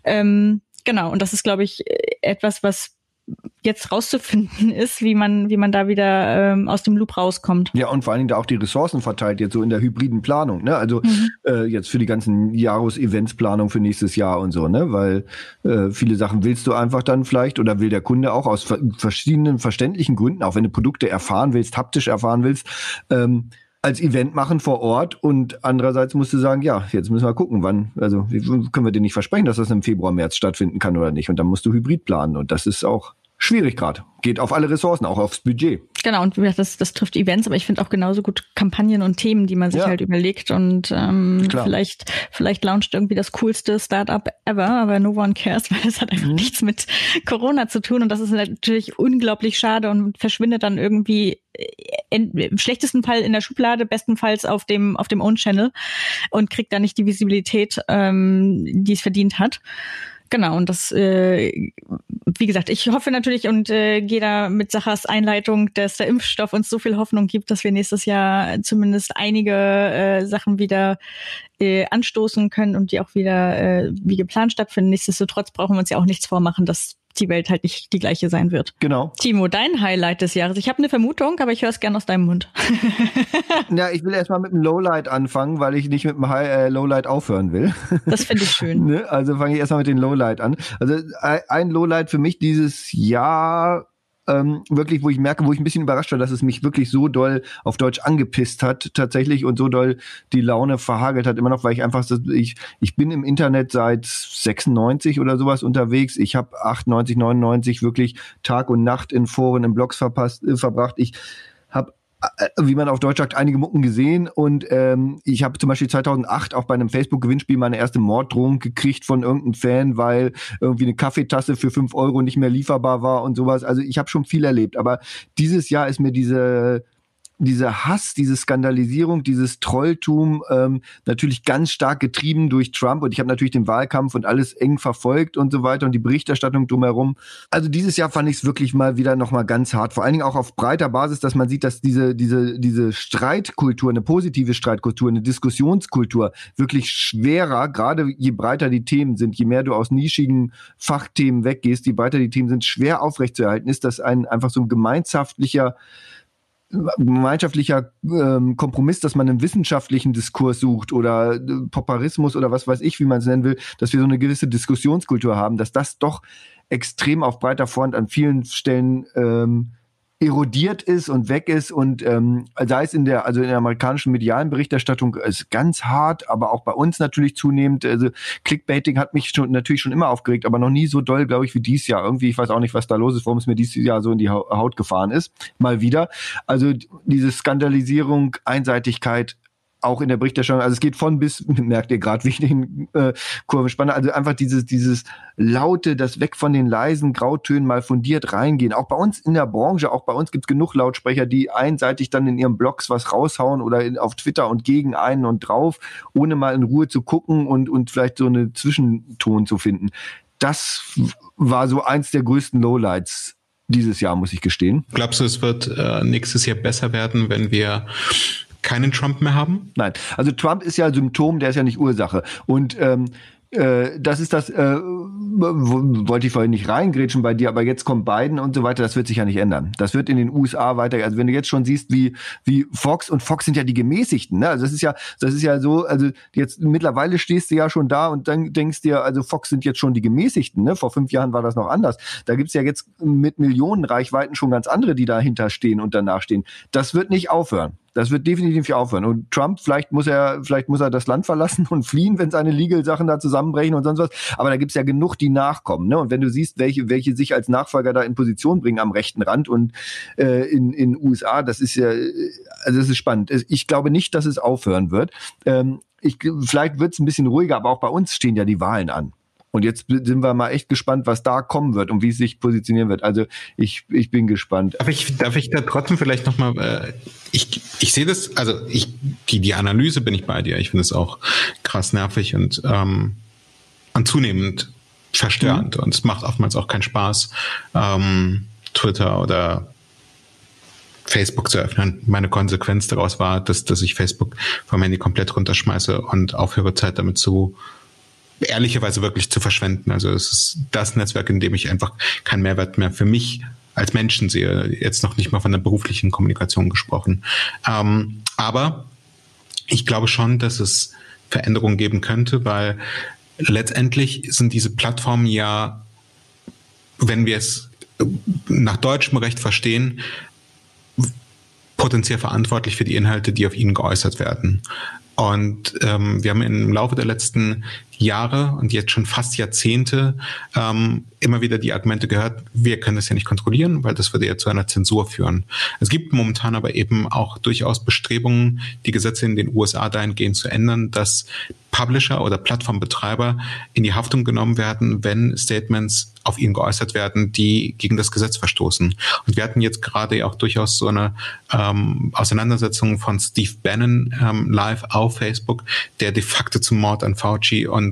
Ähm, Genau, und das ist, glaube ich, etwas, was jetzt rauszufinden ist, wie man, wie man da wieder ähm, aus dem Loop rauskommt. Ja, und vor allen Dingen da auch die Ressourcen verteilt, jetzt so in der hybriden Planung, ne? Also mhm. äh, jetzt für die ganzen Jahresevents-Planung für nächstes Jahr und so, ne? Weil äh, viele Sachen willst du einfach dann vielleicht oder will der Kunde auch aus verschiedenen verständlichen Gründen, auch wenn du Produkte erfahren willst, haptisch erfahren willst, ähm, als Event machen vor Ort und andererseits musst du sagen, ja, jetzt müssen wir gucken, wann, also können wir dir nicht versprechen, dass das im Februar, März stattfinden kann oder nicht? Und dann musst du Hybrid planen und das ist auch schwierig gerade. Geht auf alle Ressourcen, auch aufs Budget. Genau, und das, das trifft Events, aber ich finde auch genauso gut Kampagnen und Themen, die man sich ja. halt überlegt. Und ähm, vielleicht, vielleicht launcht irgendwie das coolste Startup ever, aber no one cares, weil es hat einfach mhm. nichts mit Corona zu tun. Und das ist natürlich unglaublich schade und verschwindet dann irgendwie in, im schlechtesten Fall in der Schublade, bestenfalls auf dem, auf dem Own-Channel und kriegt da nicht die Visibilität, ähm, die es verdient hat. Genau, und das, äh, wie gesagt, ich hoffe natürlich und äh, gehe da mit Sachas Einleitung, dass der Impfstoff uns so viel Hoffnung gibt, dass wir nächstes Jahr zumindest einige äh, Sachen wieder äh, anstoßen können und die auch wieder äh, wie geplant stattfinden. Nichtsdestotrotz brauchen wir uns ja auch nichts vormachen, dass die Welt halt nicht die gleiche sein wird. Genau. Timo, dein Highlight des Jahres. Ich habe eine Vermutung, aber ich höre es gerne aus deinem Mund. ja, ich will erstmal mit dem Lowlight anfangen, weil ich nicht mit dem High, äh, Lowlight aufhören will. Das finde ich schön. ne? Also fange ich erstmal mit dem Lowlight an. Also ein Lowlight für mich dieses Jahr ähm, wirklich, wo ich merke, wo ich ein bisschen überrascht war, dass es mich wirklich so doll auf Deutsch angepisst hat tatsächlich und so doll die Laune verhagelt hat immer noch, weil ich einfach ich ich bin im Internet seit 96 oder sowas unterwegs. Ich habe 98, 99 wirklich Tag und Nacht in Foren, in Blogs verpasst, äh, verbracht. Ich wie man auf Deutsch sagt, einige Mucken gesehen und ähm, ich habe zum Beispiel 2008 auch bei einem Facebook-Gewinnspiel meine erste Morddrohung gekriegt von irgendeinem Fan, weil irgendwie eine Kaffeetasse für fünf Euro nicht mehr lieferbar war und sowas. Also ich habe schon viel erlebt, aber dieses Jahr ist mir diese dieser Hass, diese Skandalisierung, dieses Trolltum ähm, natürlich ganz stark getrieben durch Trump und ich habe natürlich den Wahlkampf und alles eng verfolgt und so weiter und die Berichterstattung drumherum. Also dieses Jahr fand ich es wirklich mal wieder nochmal ganz hart, vor allen Dingen auch auf breiter Basis, dass man sieht, dass diese diese diese Streitkultur, eine positive Streitkultur, eine Diskussionskultur wirklich schwerer, gerade je breiter die Themen sind, je mehr du aus nischigen Fachthemen weggehst, je breiter die Themen sind, schwer aufrechtzuerhalten ist, dass ein einfach so ein gemeinschaftlicher gemeinschaftlicher ähm, Kompromiss, dass man einen wissenschaftlichen Diskurs sucht oder äh, Popperismus oder was weiß ich, wie man es nennen will, dass wir so eine gewisse Diskussionskultur haben, dass das doch extrem auf breiter Front an vielen Stellen ähm, erodiert ist und weg ist und ähm, sei es in der also in der amerikanischen medialen Berichterstattung ist ganz hart, aber auch bei uns natürlich zunehmend. Also Clickbaiting hat mich schon natürlich schon immer aufgeregt, aber noch nie so doll, glaube ich, wie dies Jahr. Irgendwie, ich weiß auch nicht, was da los ist, warum es mir dieses Jahr so in die Haut gefahren ist. Mal wieder. Also diese Skandalisierung, Einseitigkeit auch in der Berichterstattung. Also es geht von bis, merkt ihr gerade, wie ich den äh, Kurven spanne. Also einfach dieses, dieses Laute, das weg von den leisen Grautönen mal fundiert reingehen. Auch bei uns in der Branche, auch bei uns gibt es genug Lautsprecher, die einseitig dann in ihren Blogs was raushauen oder in, auf Twitter und gegen einen und drauf, ohne mal in Ruhe zu gucken und, und vielleicht so eine Zwischenton zu finden. Das war so eins der größten Lowlights dieses Jahr, muss ich gestehen. Glaubst du, es wird äh, nächstes Jahr besser werden, wenn wir keinen Trump mehr haben? Nein, also Trump ist ja Symptom, der ist ja nicht Ursache. Und ähm, äh, das ist das, äh, wollte ich vorhin nicht reingrätschen bei dir, aber jetzt kommt Biden und so weiter, das wird sich ja nicht ändern. Das wird in den USA weiter, also wenn du jetzt schon siehst, wie, wie Fox und Fox sind ja die Gemäßigten, ne? Also das ist ja, das ist ja so, also jetzt mittlerweile stehst du ja schon da und dann denkst dir, also Fox sind jetzt schon die Gemäßigten, ne? Vor fünf Jahren war das noch anders. Da gibt's ja jetzt mit Millionen Reichweiten schon ganz andere, die dahinter stehen und danach stehen. Das wird nicht aufhören. Das wird definitiv aufhören. Und Trump, vielleicht muss er, vielleicht muss er das Land verlassen und fliehen, wenn seine Legal-Sachen da zusammenbrechen und sonst was. Aber da gibt's ja genug, die nachkommen. Ne? Und wenn du siehst, welche, welche sich als Nachfolger da in Position bringen am rechten Rand und äh, in in USA, das ist ja, also das ist spannend. Ich glaube nicht, dass es aufhören wird. Ähm, ich, vielleicht wird's ein bisschen ruhiger, aber auch bei uns stehen ja die Wahlen an. Und jetzt sind wir mal echt gespannt, was da kommen wird und wie es sich positionieren wird. Also ich, ich bin gespannt. Darf ich, darf ich da trotzdem vielleicht nochmal, äh, ich, ich sehe das, also ich, die, die Analyse bin ich bei dir. Ich finde es auch krass nervig und, ähm, und zunehmend verstörend. Mhm. Und es macht oftmals auch keinen Spaß, ähm, Twitter oder Facebook zu öffnen. Meine Konsequenz daraus war, dass, dass ich Facebook vom Handy komplett runterschmeiße und aufhöre, Zeit damit zu ehrlicherweise wirklich zu verschwenden. Also es ist das Netzwerk, in dem ich einfach keinen Mehrwert mehr für mich als Menschen sehe. Jetzt noch nicht mal von der beruflichen Kommunikation gesprochen. Ähm, aber ich glaube schon, dass es Veränderungen geben könnte, weil letztendlich sind diese Plattformen ja, wenn wir es nach deutschem Recht verstehen, potenziell verantwortlich für die Inhalte, die auf ihnen geäußert werden. Und ähm, wir haben im Laufe der letzten Jahre und jetzt schon fast Jahrzehnte ähm, immer wieder die Argumente gehört, wir können das ja nicht kontrollieren, weil das würde ja zu einer Zensur führen. Es gibt momentan aber eben auch durchaus Bestrebungen, die Gesetze in den USA dahingehend zu ändern, dass Publisher oder Plattformbetreiber in die Haftung genommen werden, wenn Statements auf ihnen geäußert werden, die gegen das Gesetz verstoßen. Und wir hatten jetzt gerade auch durchaus so eine ähm, Auseinandersetzung von Steve Bannon ähm, live auf Facebook, der de facto zum Mord an Fauci und,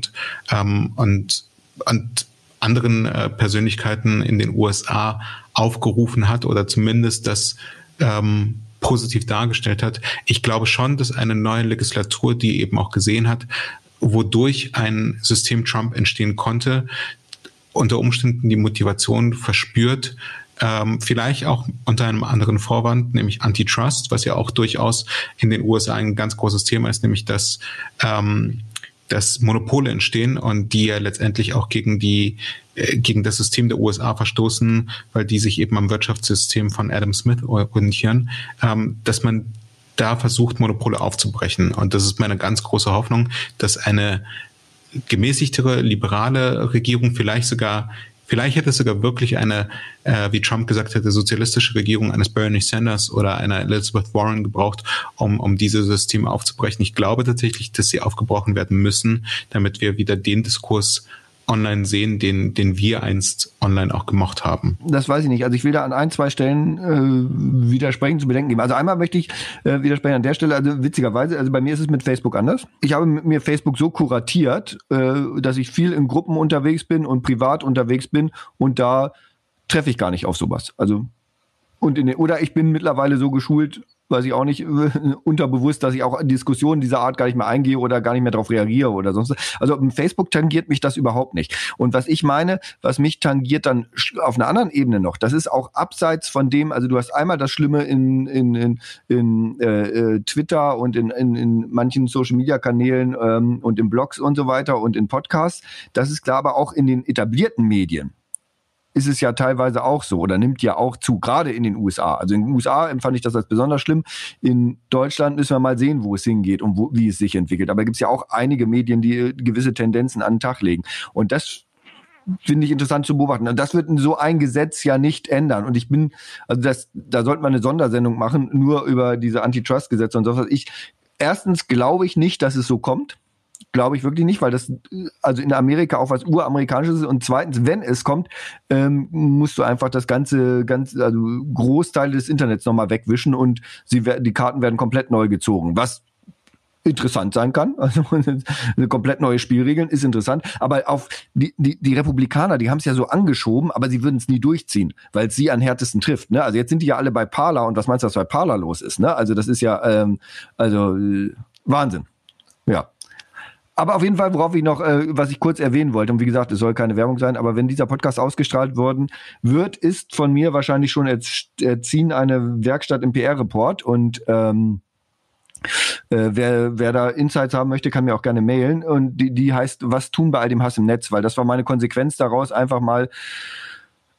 ähm, und, und anderen äh, Persönlichkeiten in den USA aufgerufen hat oder zumindest das ähm, positiv dargestellt hat. Ich glaube schon, dass eine neue Legislatur, die eben auch gesehen hat, wodurch ein System Trump entstehen konnte, unter Umständen die Motivation verspürt, ähm, vielleicht auch unter einem anderen Vorwand, nämlich Antitrust, was ja auch durchaus in den USA ein ganz großes Thema ist, nämlich dass ähm, dass Monopole entstehen und die ja letztendlich auch gegen die äh, gegen das System der USA verstoßen, weil die sich eben am Wirtschaftssystem von Adam Smith orientieren, ähm, dass man da versucht, Monopole aufzubrechen. Und das ist meine ganz große Hoffnung, dass eine gemäßigtere, liberale Regierung vielleicht sogar Vielleicht hätte es sogar wirklich eine, äh, wie Trump gesagt hätte, sozialistische Regierung eines Bernie Sanders oder einer Elizabeth Warren gebraucht, um, um diese Systeme aufzubrechen. Ich glaube tatsächlich, dass sie aufgebrochen werden müssen, damit wir wieder den Diskurs online sehen, den, den wir einst online auch gemocht haben? Das weiß ich nicht. Also ich will da an ein, zwei Stellen äh, widersprechen zu bedenken geben. Also einmal möchte ich äh, widersprechen an der Stelle, also witzigerweise, also bei mir ist es mit Facebook anders. Ich habe mir Facebook so kuratiert, äh, dass ich viel in Gruppen unterwegs bin und privat unterwegs bin und da treffe ich gar nicht auf sowas. Also und in den, oder ich bin mittlerweile so geschult, weiß ich auch nicht, unterbewusst, dass ich auch in Diskussionen dieser Art gar nicht mehr eingehe oder gar nicht mehr darauf reagiere oder sonst. Also Facebook tangiert mich das überhaupt nicht. Und was ich meine, was mich tangiert dann auf einer anderen Ebene noch, das ist auch abseits von dem, also du hast einmal das Schlimme in, in, in, in äh, äh Twitter und in, in, in manchen Social-Media-Kanälen ähm, und in Blogs und so weiter und in Podcasts. Das ist klar, aber auch in den etablierten Medien ist es ja teilweise auch so oder nimmt ja auch zu, gerade in den USA. Also in den USA empfand ich das als besonders schlimm. In Deutschland müssen wir mal sehen, wo es hingeht und wo, wie es sich entwickelt. Aber gibt es ja auch einige Medien, die gewisse Tendenzen an den Tag legen. Und das finde ich interessant zu beobachten. Und das wird so ein Gesetz ja nicht ändern. Und ich bin, also das, da sollte man eine Sondersendung machen, nur über diese Antitrust-Gesetze und so was. Ich erstens glaube ich nicht, dass es so kommt. Glaube ich wirklich nicht, weil das also in Amerika auch was uramerikanisches ist. Und zweitens, wenn es kommt, ähm, musst du einfach das ganze, ganze, also Großteile des Internets nochmal wegwischen und sie die Karten werden komplett neu gezogen. Was interessant sein kann. Also eine komplett neue Spielregeln ist interessant. Aber auf die, die, die Republikaner, die haben es ja so angeschoben, aber sie würden es nie durchziehen, weil es sie am härtesten trifft. Ne? Also jetzt sind die ja alle bei Parler und was meinst du, was bei Parler los ist? Ne? Also das ist ja ähm, also äh, Wahnsinn. Ja. Aber auf jeden Fall, worauf ich noch, äh, was ich kurz erwähnen wollte, und wie gesagt, es soll keine Werbung sein, aber wenn dieser Podcast ausgestrahlt worden wird, ist von mir wahrscheinlich schon erziehen eine Werkstatt im PR-Report und ähm, äh, wer, wer da Insights haben möchte, kann mir auch gerne mailen. Und die, die heißt, was tun bei all dem Hass im Netz? Weil das war meine Konsequenz daraus, einfach mal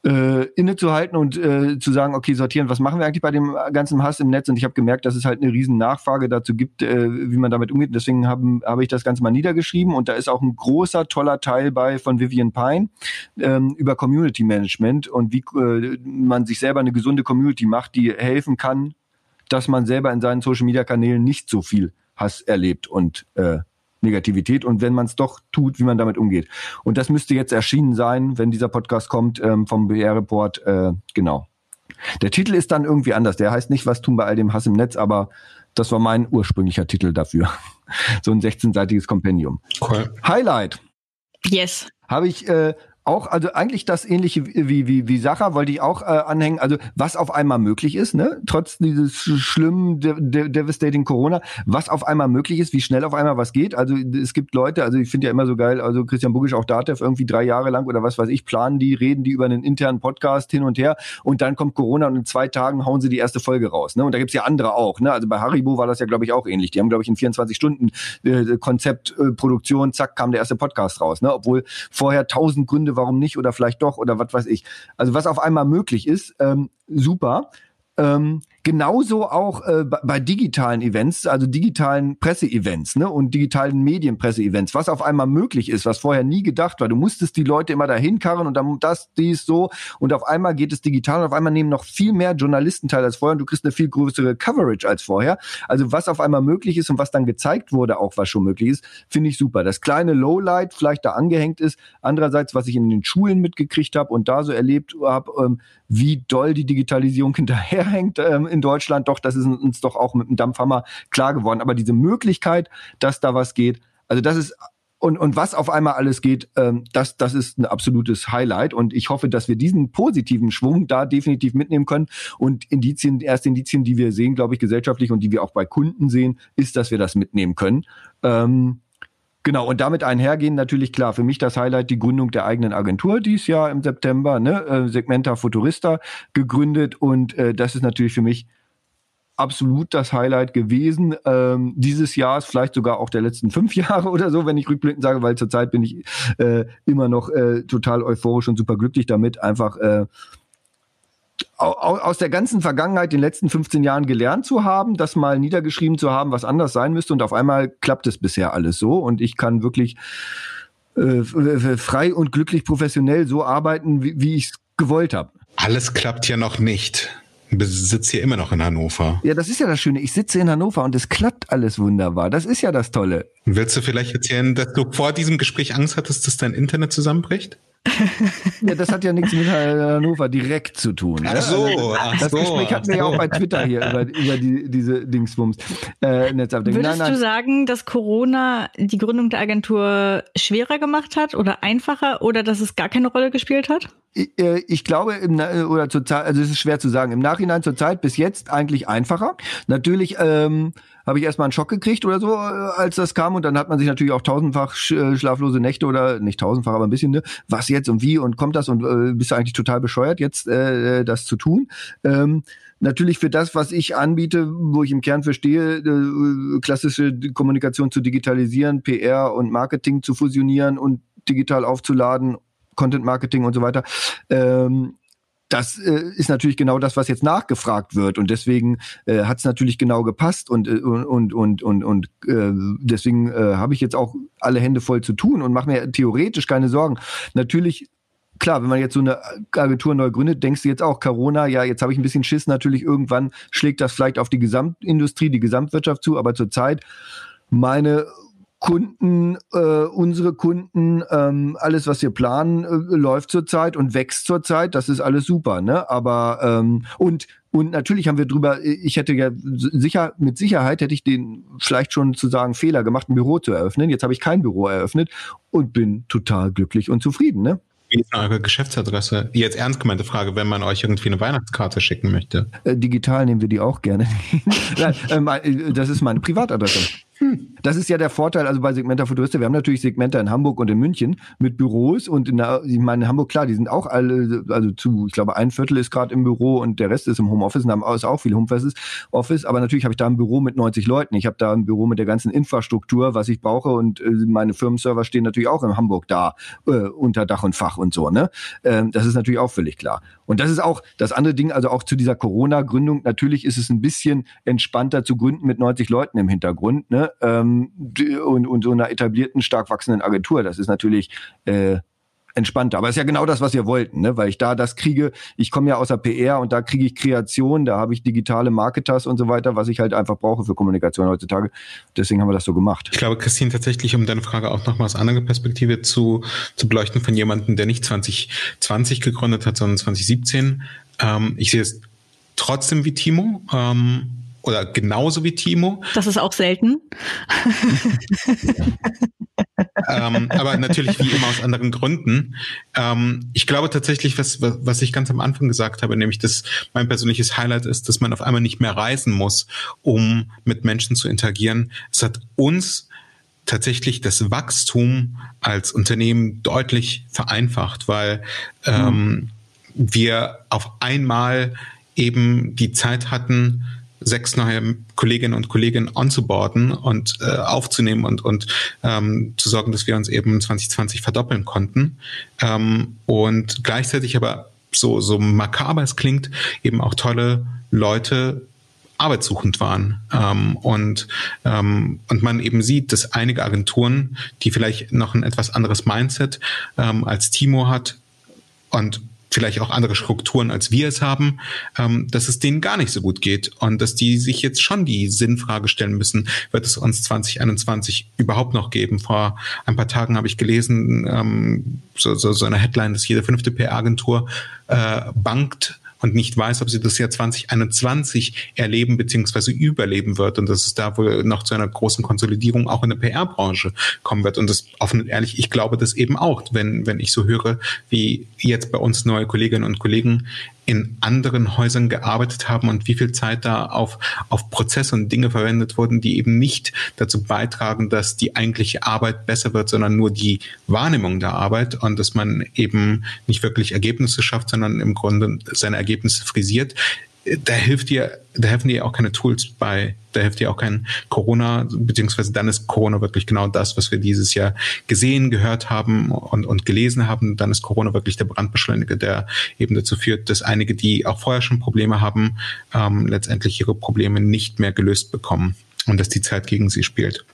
äh, innezuhalten und äh, zu sagen, okay, sortieren, was machen wir eigentlich bei dem ganzen Hass im Netz? Und ich habe gemerkt, dass es halt eine riesen Nachfrage dazu gibt, äh, wie man damit umgeht. Deswegen habe hab ich das Ganze mal niedergeschrieben und da ist auch ein großer, toller Teil bei von Vivian Pine ähm, über Community Management und wie äh, man sich selber eine gesunde Community macht, die helfen kann, dass man selber in seinen Social Media Kanälen nicht so viel Hass erlebt und äh, Negativität und wenn man es doch tut, wie man damit umgeht. Und das müsste jetzt erschienen sein, wenn dieser Podcast kommt ähm, vom BR-Report. Äh, genau. Der Titel ist dann irgendwie anders. Der heißt nicht, was tun bei all dem Hass im Netz, aber das war mein ursprünglicher Titel dafür. so ein 16-seitiges Kompendium. Cool. Highlight. Yes. Habe ich äh, auch, also eigentlich das ähnliche wie, wie, wie Sacha wollte ich auch äh, anhängen. Also was auf einmal möglich ist, ne? Trotz dieses schlimmen, de de devastating Corona, was auf einmal möglich ist, wie schnell auf einmal was geht. Also es gibt Leute, also ich finde ja immer so geil, also Christian Bugisch, auch Datev, irgendwie drei Jahre lang oder was weiß ich, planen die, reden die über einen internen Podcast hin und her und dann kommt Corona und in zwei Tagen hauen sie die erste Folge raus. Ne? Und da gibt's ja andere auch. Ne? Also bei Haribo war das ja, glaube ich, auch ähnlich. Die haben, glaube ich, in 24 Stunden äh, Konzept, äh, Produktion, zack, kam der erste Podcast raus. Ne? Obwohl vorher tausend Gründe warum nicht oder vielleicht doch oder was weiß ich. Also was auf einmal möglich ist, ähm, super. Ähm, genauso auch äh, bei digitalen Events, also digitalen Presseevents ne, und digitalen Medienpresseevents, was auf einmal möglich ist, was vorher nie gedacht war. Du musstest die Leute immer dahin karren und dann das, dies, so und auf einmal geht es digital und auf einmal nehmen noch viel mehr Journalisten teil als vorher und du kriegst eine viel größere Coverage als vorher. Also was auf einmal möglich ist und was dann gezeigt wurde, auch was schon möglich ist, finde ich super. Das kleine Lowlight vielleicht da angehängt ist. Andererseits, was ich in den Schulen mitgekriegt habe und da so erlebt habe, ähm, wie doll die Digitalisierung hinterherhängt ähm, in Deutschland. Doch, das ist uns doch auch mit dem Dampfhammer klar geworden. Aber diese Möglichkeit, dass da was geht, also das ist und, und was auf einmal alles geht, ähm, das, das ist ein absolutes Highlight. Und ich hoffe, dass wir diesen positiven Schwung da definitiv mitnehmen können. Und Indizien, erste Indizien, die wir sehen, glaube ich, gesellschaftlich und die wir auch bei Kunden sehen, ist, dass wir das mitnehmen können. Ähm, Genau, und damit einhergehen natürlich klar, für mich das Highlight die Gründung der eigenen Agentur dies Jahr im September, ne, äh, Segmenta Futurista gegründet. Und äh, das ist natürlich für mich absolut das Highlight gewesen ähm, dieses Jahres, vielleicht sogar auch der letzten fünf Jahre oder so, wenn ich rückblickend sage, weil zurzeit bin ich äh, immer noch äh, total euphorisch und super glücklich damit, einfach äh, aus der ganzen Vergangenheit, den letzten 15 Jahren gelernt zu haben, das mal niedergeschrieben zu haben, was anders sein müsste und auf einmal klappt es bisher alles so und ich kann wirklich äh, frei und glücklich professionell so arbeiten, wie, wie ich es gewollt habe. Alles klappt ja noch nicht. Du sitzt hier immer noch in Hannover. Ja, das ist ja das Schöne. Ich sitze in Hannover und es klappt alles wunderbar. Das ist ja das Tolle. Willst du vielleicht erzählen, dass du vor diesem Gespräch Angst hattest, dass dein Internet zusammenbricht? ja, das hat ja nichts mit Hannover direkt zu tun. Ach so, also, ach das so, Gespräch hatten wir ja auch bei Twitter hier über, über die, diese Dingsbums. Äh, Netzabdeckung. Würdest nein, nein. du sagen, dass Corona die Gründung der Agentur schwerer gemacht hat oder einfacher oder dass es gar keine Rolle gespielt hat? Ich, äh, ich glaube, im, oder zur Zeit, also es ist schwer zu sagen. Im Nachhinein zur Zeit bis jetzt eigentlich einfacher. Natürlich ähm, habe ich erstmal einen Schock gekriegt oder so, äh, als das kam. Und dann hat man sich natürlich auch tausendfach äh, schlaflose Nächte oder nicht tausendfach, aber ein bisschen, ne? was jetzt und wie und kommt das und äh, bist du eigentlich total bescheuert, jetzt äh, das zu tun. Ähm, natürlich für das, was ich anbiete, wo ich im Kern verstehe, äh, klassische Kommunikation zu digitalisieren, PR und Marketing zu fusionieren und digital aufzuladen, Content Marketing und so weiter. Ähm, das äh, ist natürlich genau das, was jetzt nachgefragt wird und deswegen äh, hat es natürlich genau gepasst und äh, und und und und äh, deswegen äh, habe ich jetzt auch alle Hände voll zu tun und mache mir theoretisch keine Sorgen. Natürlich klar, wenn man jetzt so eine Agentur neu gründet, denkst du jetzt auch, Corona, ja, jetzt habe ich ein bisschen Schiss, natürlich irgendwann schlägt das vielleicht auf die Gesamtindustrie, die Gesamtwirtschaft zu, aber zurzeit meine Kunden, äh, unsere Kunden, ähm, alles, was wir planen, äh, läuft zurzeit und wächst zurzeit. Das ist alles super, ne? Aber ähm, und und natürlich haben wir drüber, ich hätte ja sicher, mit Sicherheit hätte ich den vielleicht schon zu sagen Fehler gemacht, ein Büro zu eröffnen. Jetzt habe ich kein Büro eröffnet und bin total glücklich und zufrieden, ne? Wie ist eure Geschäftsadresse? Jetzt ernst gemeinte Frage, wenn man euch irgendwie eine Weihnachtskarte schicken möchte. Äh, digital nehmen wir die auch gerne. Äh, äh, das ist meine Privatadresse. Das ist ja der Vorteil, also bei Segmenta Futurista. Wir haben natürlich Segmenta in Hamburg und in München mit Büros und in der, ich meine, in Hamburg, klar, die sind auch alle, also zu, ich glaube, ein Viertel ist gerade im Büro und der Rest ist im Homeoffice und haben ist auch viel Homeoffice. Office, aber natürlich habe ich da ein Büro mit 90 Leuten. Ich habe da ein Büro mit der ganzen Infrastruktur, was ich brauche und äh, meine Firmenserver stehen natürlich auch in Hamburg da, äh, unter Dach und Fach und so, ne? Ähm, das ist natürlich auch völlig klar. Und das ist auch das andere Ding, also auch zu dieser Corona-Gründung. Natürlich ist es ein bisschen entspannter zu gründen mit 90 Leuten im Hintergrund, ne? Ähm, und, und so einer etablierten, stark wachsenden Agentur. Das ist natürlich äh, entspannter. Aber es ist ja genau das, was wir wollten, ne? weil ich da das kriege. Ich komme ja aus der PR und da kriege ich Kreation, da habe ich digitale Marketers und so weiter, was ich halt einfach brauche für Kommunikation heutzutage. Deswegen haben wir das so gemacht. Ich glaube, Christine, tatsächlich, um deine Frage auch nochmal aus anderer Perspektive zu, zu beleuchten von jemandem, der nicht 2020 gegründet hat, sondern 2017. Ähm, ich sehe es trotzdem wie Timo. Ähm, oder genauso wie Timo. Das ist auch selten. ähm, aber natürlich wie immer aus anderen Gründen. Ähm, ich glaube tatsächlich, was, was ich ganz am Anfang gesagt habe, nämlich dass mein persönliches Highlight ist, dass man auf einmal nicht mehr reisen muss, um mit Menschen zu interagieren. Es hat uns tatsächlich das Wachstum als Unternehmen deutlich vereinfacht, weil ähm, mhm. wir auf einmal eben die Zeit hatten, sechs neue Kolleginnen und Kollegen onzuboarden und äh, aufzunehmen und, und ähm, zu sorgen, dass wir uns eben 2020 verdoppeln konnten. Ähm, und gleichzeitig aber so, so makaber es klingt, eben auch tolle Leute arbeitssuchend waren ähm, und ähm, und man eben sieht, dass einige Agenturen, die vielleicht noch ein etwas anderes Mindset ähm, als Timo hat und vielleicht auch andere Strukturen, als wir es haben, ähm, dass es denen gar nicht so gut geht und dass die sich jetzt schon die Sinnfrage stellen müssen, wird es uns 2021 überhaupt noch geben? Vor ein paar Tagen habe ich gelesen, ähm, so, so, so eine Headline, dass jede fünfte PR-Agentur äh, bankt und nicht weiß, ob sie das Jahr 2021 erleben bzw. überleben wird und dass es da wohl noch zu einer großen Konsolidierung auch in der PR-Branche kommen wird. Und das offen und ehrlich, ich glaube das eben auch, wenn, wenn ich so höre, wie jetzt bei uns neue Kolleginnen und Kollegen in anderen Häusern gearbeitet haben und wie viel Zeit da auf, auf Prozesse und Dinge verwendet wurden, die eben nicht dazu beitragen, dass die eigentliche Arbeit besser wird, sondern nur die Wahrnehmung der Arbeit und dass man eben nicht wirklich Ergebnisse schafft, sondern im Grunde seine Ergebnisse frisiert. Da hilft dir, da helfen dir auch keine Tools bei, da hilft auch kein Corona, beziehungsweise dann ist Corona wirklich genau das, was wir dieses Jahr gesehen, gehört haben und, und gelesen haben. Dann ist Corona wirklich der Brandbeschleuniger, der eben dazu führt, dass einige, die auch vorher schon Probleme haben, ähm, letztendlich ihre Probleme nicht mehr gelöst bekommen und dass die Zeit gegen sie spielt.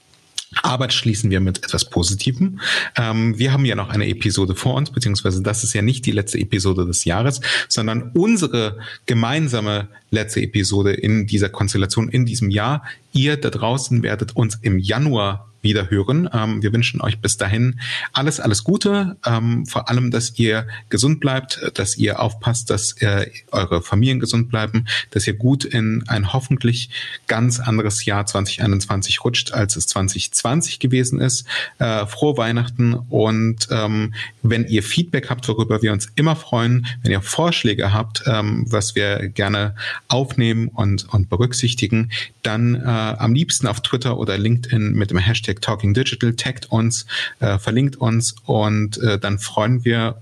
Aber schließen wir mit etwas Positivem. Ähm, wir haben ja noch eine Episode vor uns, beziehungsweise das ist ja nicht die letzte Episode des Jahres, sondern unsere gemeinsame letzte Episode in dieser Konstellation in diesem Jahr. Ihr da draußen werdet uns im Januar wieder hören. Ähm, wir wünschen euch bis dahin alles, alles Gute. Ähm, vor allem, dass ihr gesund bleibt, dass ihr aufpasst, dass äh, eure Familien gesund bleiben, dass ihr gut in ein hoffentlich ganz anderes Jahr 2021 rutscht, als es 2020 gewesen ist. Äh, frohe Weihnachten und ähm, wenn ihr Feedback habt, worüber wir uns immer freuen, wenn ihr Vorschläge habt, ähm, was wir gerne aufnehmen und, und berücksichtigen, dann äh, am liebsten auf Twitter oder LinkedIn mit dem Hashtag Hashtag Talking Digital, taggt uns, äh, verlinkt uns und äh, dann freuen wir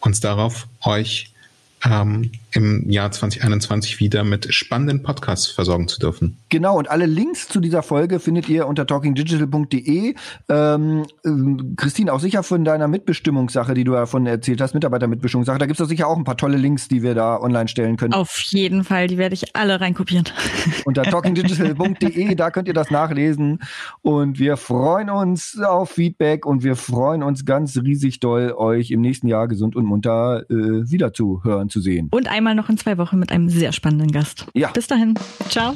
uns darauf, euch ähm, im Jahr 2021 wieder mit spannenden Podcasts versorgen zu dürfen. Genau, und alle Links zu dieser Folge findet ihr unter talkingdigital.de. Ähm, ähm, Christine, auch sicher von deiner Mitbestimmungssache, die du davon erzählt hast, Mitarbeitermitbestimmungssache, da gibt es sicher auch ein paar tolle Links, die wir da online stellen können. Auf jeden Fall, die werde ich alle reinkopieren. Unter talkingdigital.de, da könnt ihr das nachlesen. Und wir freuen uns auf Feedback und wir freuen uns ganz riesig doll, euch im nächsten Jahr gesund und munter äh, wieder zu hören, zu sehen. Und einmal noch in zwei Wochen mit einem sehr spannenden Gast. Ja. Bis dahin. Ciao.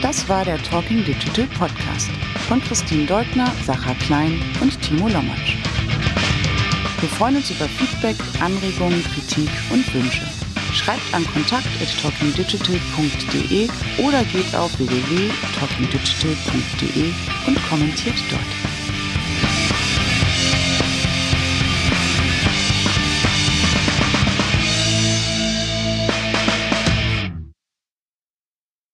Das war der Talking Digital Podcast von Christine Deutner, Sacha Klein und Timo Lommatsch. Wir freuen uns über Feedback, Anregungen, Kritik und Wünsche. Schreibt an kontakt.talkingdigital.de oder geht auf www.talkingdigital.de und kommentiert dort.